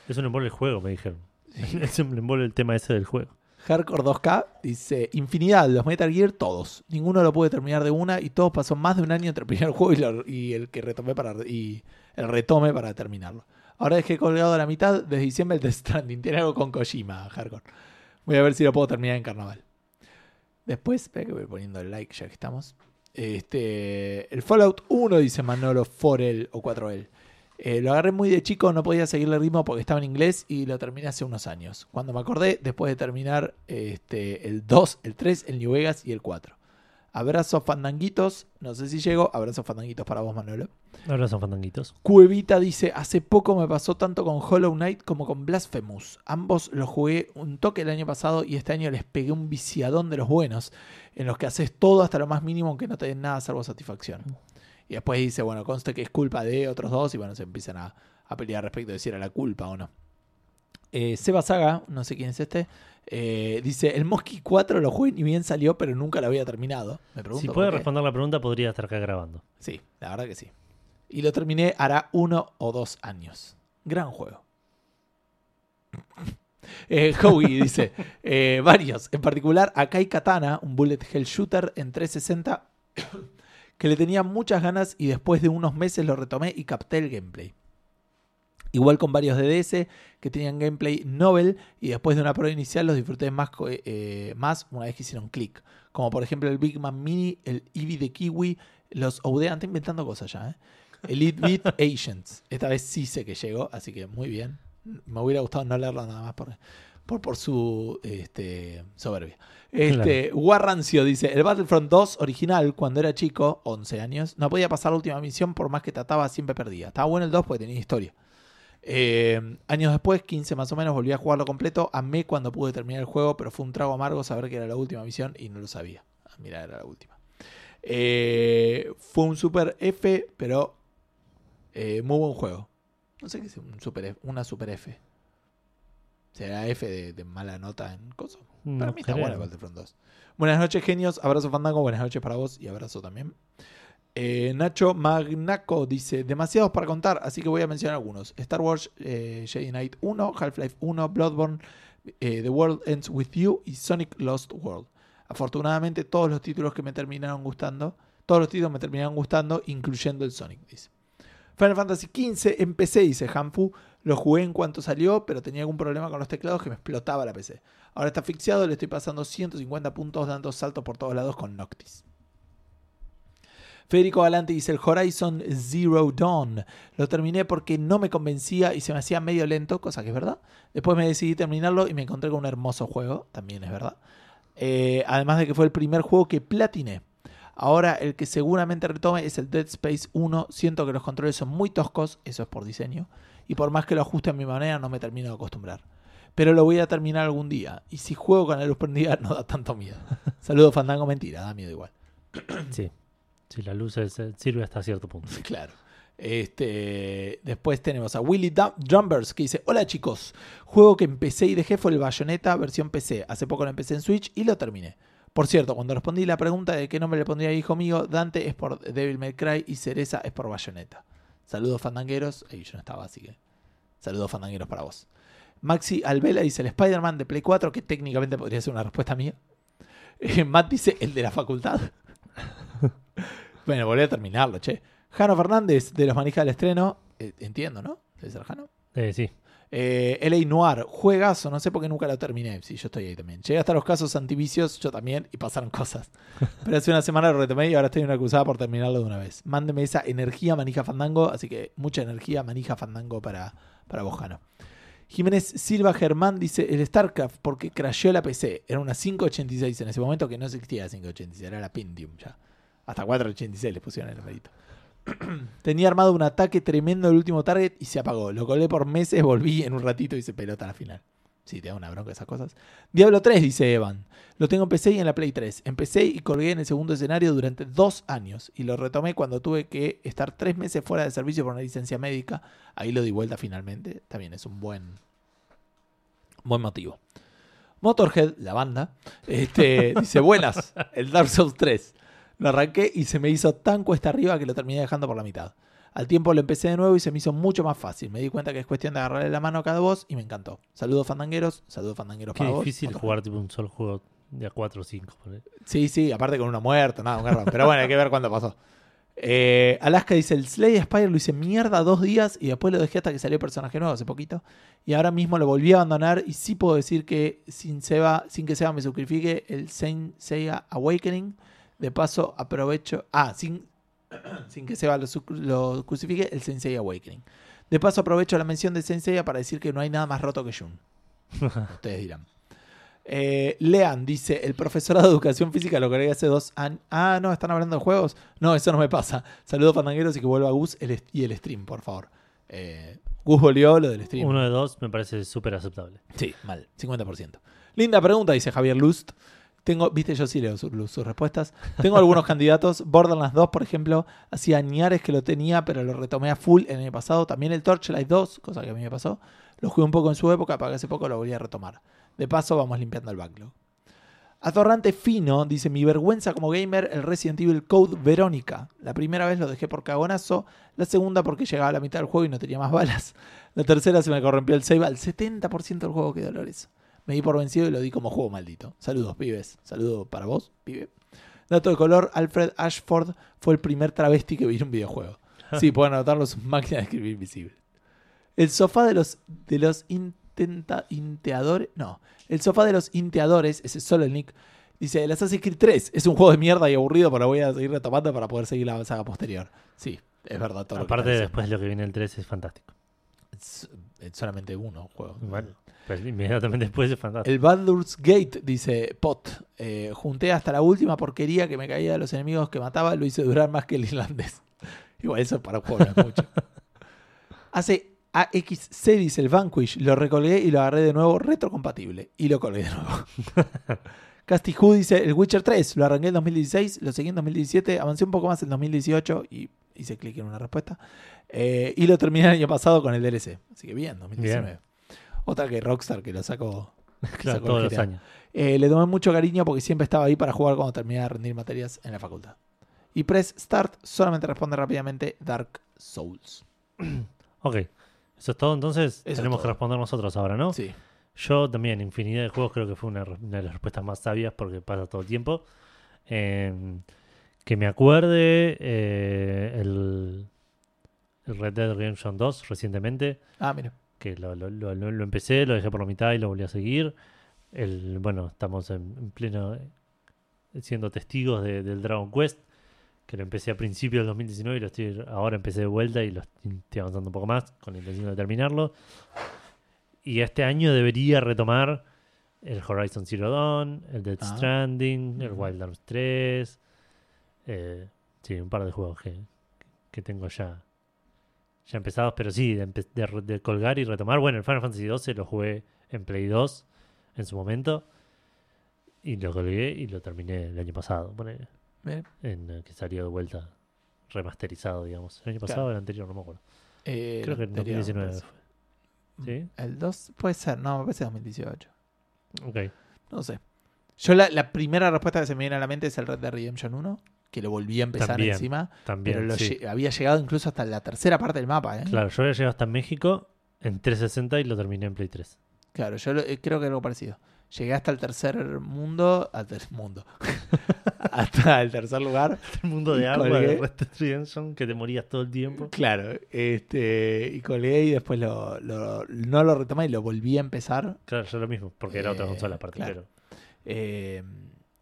Es un embole el juego, me dijeron. es un embole el tema ese del juego. Hardcore 2K dice infinidad, los Metal Gear todos. Ninguno lo pude terminar de una y todos pasó más de un año entre el primer juego y, el que retomé para y el retome para terminarlo. Ahora dejé colgado a la mitad desde diciembre el Death Stranding. Tiene algo con Kojima, Hardcore. Voy a ver si lo puedo terminar en carnaval. Después, espera que voy poniendo el like ya que estamos. Este, el Fallout 1, dice Manolo Forel o 4L. Eh, lo agarré muy de chico, no podía seguirle el ritmo porque estaba en inglés y lo terminé hace unos años. Cuando me acordé, después de terminar este, el 2, el 3, el New Vegas y el 4. Abrazos fandanguitos, no sé si llego. Abrazos fandanguitos para vos, Manolo. Ahora son fandanguitos. Cuevita dice, hace poco me pasó tanto con Hollow Knight como con Blasphemous. Ambos los jugué un toque el año pasado y este año les pegué un viciadón de los buenos, en los que haces todo hasta lo más mínimo aunque no te den nada salvo satisfacción. Y después dice, bueno, conste que es culpa de otros dos y bueno, se empiezan a, a pelear respecto de si era la culpa o no. Eh, Seba Saga, no sé quién es este, eh, dice, el Mosky 4 lo jugué ni bien salió, pero nunca lo había terminado. Me pregunto Si puede responder la pregunta, podría estar acá grabando. Sí, la verdad que sí. Y lo terminé hará uno o dos años. Gran juego. Eh, Howie dice, eh, varios. En particular, Akai Katana, un bullet hell shooter en 360 que le tenía muchas ganas y después de unos meses lo retomé y capté el gameplay. Igual con varios DDS que tenían gameplay novel y después de una prueba inicial los disfruté más, co- eh, más una vez que hicieron clic. Como por ejemplo el Big Man Mini, el Eevee de Kiwi, los Oudean, estoy inventando cosas ya, ¿eh? Elite Beat Agents. Esta vez sí sé que llegó, así que muy bien. Me hubiera gustado no leerlo nada más por, por, por su este, soberbia. Este, Warrancio dice: El Battlefront 2 original, cuando era chico, 11 años, no podía pasar la última misión por más que trataba, siempre perdía. Estaba bueno el 2 porque tenía historia. Eh, años después, 15 más o menos, volví a jugarlo completo. Amé cuando pude terminar el juego, pero fue un trago amargo saber que era la última misión y no lo sabía. Ah, mira, era la última. Eh, fue un super F, pero eh, muy buen juego. No sé qué es un super F, una super F. ¿Será F de, de mala nota en cosas? Para No mí está creo. bueno el Battlefront 2. Buenas noches, genios. Abrazo, Fandango. Buenas noches para vos y abrazo también. Eh, Nacho Magnaco dice: Demasiados para contar, así que voy a mencionar algunos: Star Wars eh, Jedi Knight 1, Half-Life 1, Bloodborne, eh, The World Ends With You y Sonic Lost World. Afortunadamente, todos los títulos que me terminaron gustando, todos los títulos me terminaron gustando, incluyendo el Sonic, dice. Final Fantasy XV en PC, dice Hanfu. Lo jugué en cuanto salió, pero tenía algún problema con los teclados que me explotaba la PC. Ahora está asfixiado, le estoy pasando 150 puntos dando saltos por todos lados con Noctis. Federico Galante dice el Horizon Zero Dawn. Lo terminé porque no me convencía y se me hacía medio lento, cosa que es verdad. Después me decidí terminarlo y me encontré con un hermoso juego, también es verdad. Eh, además de que fue el primer juego que platiné. Ahora el que seguramente retome es el Dead Space 1. Siento que los controles son muy toscos, eso es por diseño. Y por más que lo ajuste a mi manera, no me termino de acostumbrar. Pero lo voy a terminar algún día. Y si juego con la luz prendida, no da tanto miedo. Saludos, Fandango, mentira, da miedo igual. Sí. Sí, la luz es- eh, sirve hasta cierto punto. Claro. Este, después tenemos a Willy Drumbers que dice: Hola chicos, juego que empecé y dejé fue el Bayonetta versión PC. Hace poco lo empecé en Switch y lo terminé. Por cierto, cuando respondí la pregunta de qué nombre le pondría hijo mío, Dante es por Devil May Cry y Cereza es por Bayonetta. Saludos fandangueros. Ahí yo no estaba, así que. Saludos fandangueros para vos. Maxi Alvela dice el Spider-Man de Play 4, que técnicamente podría ser una respuesta mía. Eh, Matt dice el de la facultad. bueno, volví a terminarlo, che. Jano Fernández de los manijas del estreno. Eh, entiendo, ¿no? Debe ser Jano. Eh, sí. Eh, LA Noir, juegazo, no sé por qué nunca lo terminé. Sí, yo estoy ahí también. Llegué hasta los casos antivicios, yo también, y pasaron cosas. Pero hace una semana lo retomé y ahora estoy en una cruzada por terminarlo de una vez. Mándeme esa energía manija fandango, así que mucha energía manija fandango para, para vos, Jano. Jiménez Silva Germán dice el StarCraft porque crasheó la PC. Era una 586 en ese momento que no existía la 586, era la Pentium ya. Hasta 486 les pusieron el numerito. Tenía armado un ataque tremendo el último target y se apagó. Lo colé por meses, volví en un ratito y se pelota a la final. Sí, te da una bronca esas cosas. Diablo 3, dice Evan. Lo tengo en PC y en la Play 3. Empecé y colgué en el segundo escenario durante dos años. Y lo retomé cuando tuve que estar tres meses fuera de servicio por una licencia médica. Ahí lo di vuelta finalmente. También es un buen, buen motivo. Motorhead, la banda, este, dice: Buenas, el Dark Souls 3. Lo arranqué y se me hizo tan cuesta arriba que lo terminé dejando por la mitad. Al tiempo lo empecé de nuevo y se me hizo mucho más fácil. Me di cuenta que es cuestión de agarrarle la mano a cada voz y me encantó. Saludos fandangueros, saludos fandangueros Qué para vos. difícil Otro. jugar tipo un solo juego de a 4 o 5. Sí, sí, aparte con uno muerto, nada, un garrón. Pero bueno, hay que ver cuándo pasó. Eh, Alaska dice: El Slay Spire lo hice mierda dos días y después lo dejé hasta que salió personaje nuevo hace poquito. Y ahora mismo lo volví a abandonar. Y sí puedo decir que sin, Seba, sin que Seba me sacrifique el Saint Seiya Awakening. De paso, aprovecho. Ah, sin, sin que Seba lo, lo crucifique, el Saint Seiya Awakening. De paso, aprovecho la mención de Saint Seiya para decir que no hay nada más roto que Jun. Ustedes dirán. Eh, Lean dice: El profesorado de educación física lo creé hace dos años. Ah, no, están hablando de juegos. No, eso no me pasa. Saludos, pandangueros, y que vuelva Gus el y el stream, por favor. Eh, Gus volvió lo del stream. Uno de dos me parece súper aceptable. Sí, mal, 50%. Linda pregunta, dice Javier Lust. Tengo, viste, yo sí leo sus, respuestas. Tengo algunos candidatos. Borderlands 2, por ejemplo, hacía añares que lo tenía, pero lo retomé a full el año pasado. También el Torchlight 2, cosa que a mí me pasó. Lo jugué un poco en su época, para que hace poco lo volví a retomar. De paso, vamos limpiando el backlog. Atorrante Fino dice: Mi vergüenza como gamer, el Resident Evil Code Verónica. La primera vez lo dejé por cagonazo. La segunda porque llegaba a la mitad del juego y no tenía más balas. La tercera se me corrompió el save al 70% del juego, qué dolores. Me di por vencido y lo di como juego maldito. Saludos, pibes. Saludo para vos, pibe. Dato de color: Alfred Ashford fue el primer travesti que vi en un videojuego. Sí, pueden anotarlo, sus máquinas de escribir visible. El sofá de los, de los intenta, inteadores. No. El sofá de los inteadores, ese es solo el nick. Dice: El Assassin's Creed 3 es un juego de mierda y aburrido, pero voy a seguir retomando para poder seguir la saga posterior. Sí, es verdad todo lo que Aparte, después lo que viene el 3 es fantástico. Es, es solamente uno juego. Bueno, pues inmediatamente después es fantástico. El Baldur's Gate, dice Pot. eh, junté hasta la última porquería que me caía de los enemigos que mataba, lo hice durar más que el irlandés. Igual eso para un juego no es mucho. Hace AXC, dice el Vanquish, lo recolgué y lo agarré de nuevo retrocompatible. Y lo colgué de nuevo. Casti Who dice el Witcher 3, lo arranqué en 2016, lo seguí en 2017, avancé un poco más en 2018 y hice clic en una respuesta. Eh, y lo terminé el año pasado con el DLC. Así que bien, 2019. Otra que Rockstar que lo sacó. Claro, sacó todos los años. Eh, le tomé mucho cariño porque siempre estaba ahí para jugar cuando terminaba de rendir materias en la facultad. Y Press Start solamente responde rápidamente Dark Souls. Ok. Eso es todo, entonces es tenemos que responder nosotros ahora, ¿no? Sí. Yo también, infinidad de juegos, creo que fue una, de las respuestas más sabias porque pasa todo el tiempo. Eh, que me acuerde eh, el Red Dead Redemption 2 recientemente, Ah, mira. que lo, lo- lo- lo- lo empecé, lo dejé por la mitad y lo volví a seguir. El, bueno, estamos en, en pleno eh, siendo testigos de- del Dragon Quest, que lo empecé a principios del 2019 y lo estoy, ahora empecé de vuelta y lo estoy avanzando un poco más con la intención de terminarlo. Y este año debería retomar el Horizon Zero Dawn, el Dead Ah. Stranding, el. Wild Arms 3. eh, sí, un par de juegos que, que tengo ya, ya empezados, pero sí, de, colgar y retomar. Bueno, el Final Fantasy XII lo jugué en Play 2 en su momento. Y lo colgué y lo terminé el año pasado. ponele, Bien. en, eh, que salió de vuelta remasterizado, digamos. El año Claro. pasado o el anterior, no me acuerdo. Eh, Creo que en anterior, 2019 me parece. fue. ¿Sí? El 2 puede ser, no, me parece 2018. Ok. No sé. Yo la, la primera respuesta que se me viene a la mente es el Red Dead Redemption 1, que lo volví a empezar También, encima. También. pero lo sí. lle- había llegado incluso hasta la tercera parte del mapa, ¿eh? Claro, yo había llegado hasta México en 360 y lo terminé en Play 3. Claro, yo lo- eh, creo que algo parecido. Llegué hasta el tercer mundo, al ter- mundo, hasta el tercer lugar. El mundo de agua colgué. de Redemption, que te morías todo el tiempo. Claro, este, y colgué y después lo, lo- no lo retomé y lo volví a empezar. Claro, yo lo mismo, porque era otra Eh, consola aparte. claro. eh,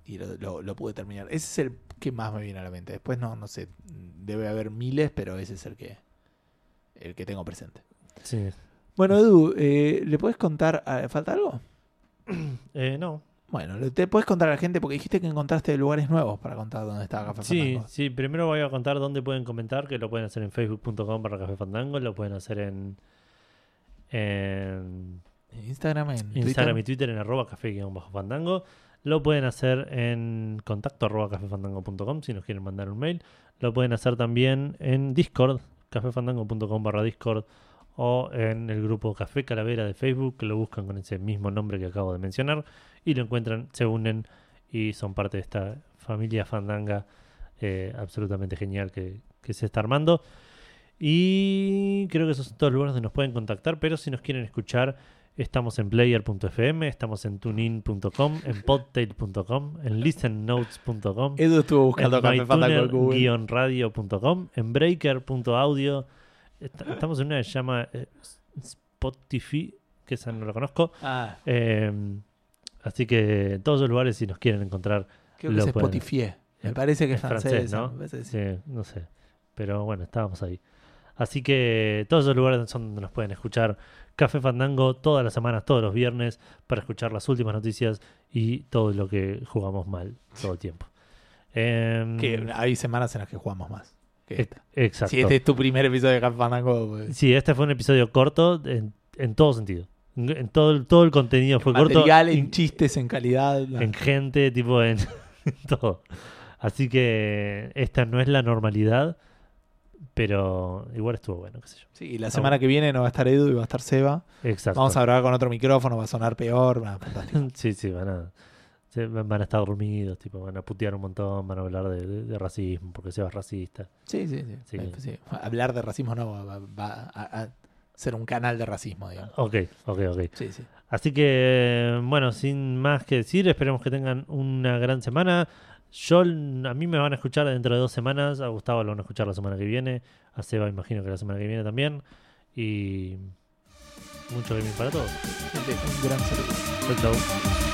y lo, lo- lo pude terminar. Ese es el que más me viene a la mente. Después no, no sé, debe haber miles, pero ese es el que, el que tengo presente. Sí. Bueno, Edu, eh, ¿le puedes contar? ¿Falta algo? Eh, no. Bueno, te puedes contar a la gente porque dijiste que encontraste lugares nuevos para contar dónde estaba Café Sí, Fandango. sí, primero voy a contar dónde pueden comentar, que lo pueden hacer en facebook.com barra café fandango, lo pueden hacer en, en Instagram, en Instagram y Twitter. Twitter en arroba café-fandango. Lo pueden hacer en contacto cafefandango.com si nos quieren mandar un mail. Lo pueden hacer también en Discord, cafefandango.com barra Discord o en el grupo Café Calavera de Facebook, que lo buscan con ese mismo nombre que acabo de mencionar y lo encuentran, se unen y son parte de esta familia fandanga eh, absolutamente genial que, que se está armando. Y creo que esos son todos los lugares donde nos pueden contactar, pero si nos quieren escuchar Estamos en player.fm, estamos en tunein.com, en podtail.com, en listennotes.com, Edu estuvo buscando en Fandango en Google. mytuner-radio.com, en breaker.audio. Est- Estamos en una que se llama eh, Spotify, que esa no la conozco. Ah, Eh, así que en todos esos lugares, si nos quieren encontrar, creo que es pueden- Spotify. Me parece que es, es francés, ¿no? parece sí. Sí, no sé. Pero bueno, estábamos ahí. Así que todos esos lugares son donde nos pueden escuchar Café Fandango todas las semanas, todos los viernes, para escuchar las últimas noticias y todo lo que jugamos mal todo el tiempo. Em, Que hay semanas en las que jugamos más. que esta. exacto. Si este es tu primer episodio de Café Fandango, pues, Sí, este fue un episodio corto en, en todo sentido. En, en todo, el- todo el contenido fue corto. material, en in- chistes, en calidad. la- en gente, tipo en, en todo. Así que esta no es la normalidad, pero igual estuvo bueno, qué sé yo. Sí, y la semana que viene no va a estar Edu y va a estar Seba. Exacto. Vamos a grabar con otro micrófono, va a sonar peor. fantástico. Sí, sí, van a, se- van a estar dormidos, tipo, van a putear un montón, van a hablar de, de- de racismo, porque Seba es racista. Sí, sí, sí. Sí. Sí. Hablar de racismo no va, va- va a, a ser un canal de racismo, digamos. Ok, ok, ok. Sí, sí. Así que, bueno, sin más que decir, esperemos que tengan una gran semana. Yo, a mí me van a escuchar dentro de dos semanas, a Gustavo lo van a escuchar la semana que viene, a Seba imagino que la semana que viene también. Y mucho gaming para todos. Un gran saludo. Chau, chau.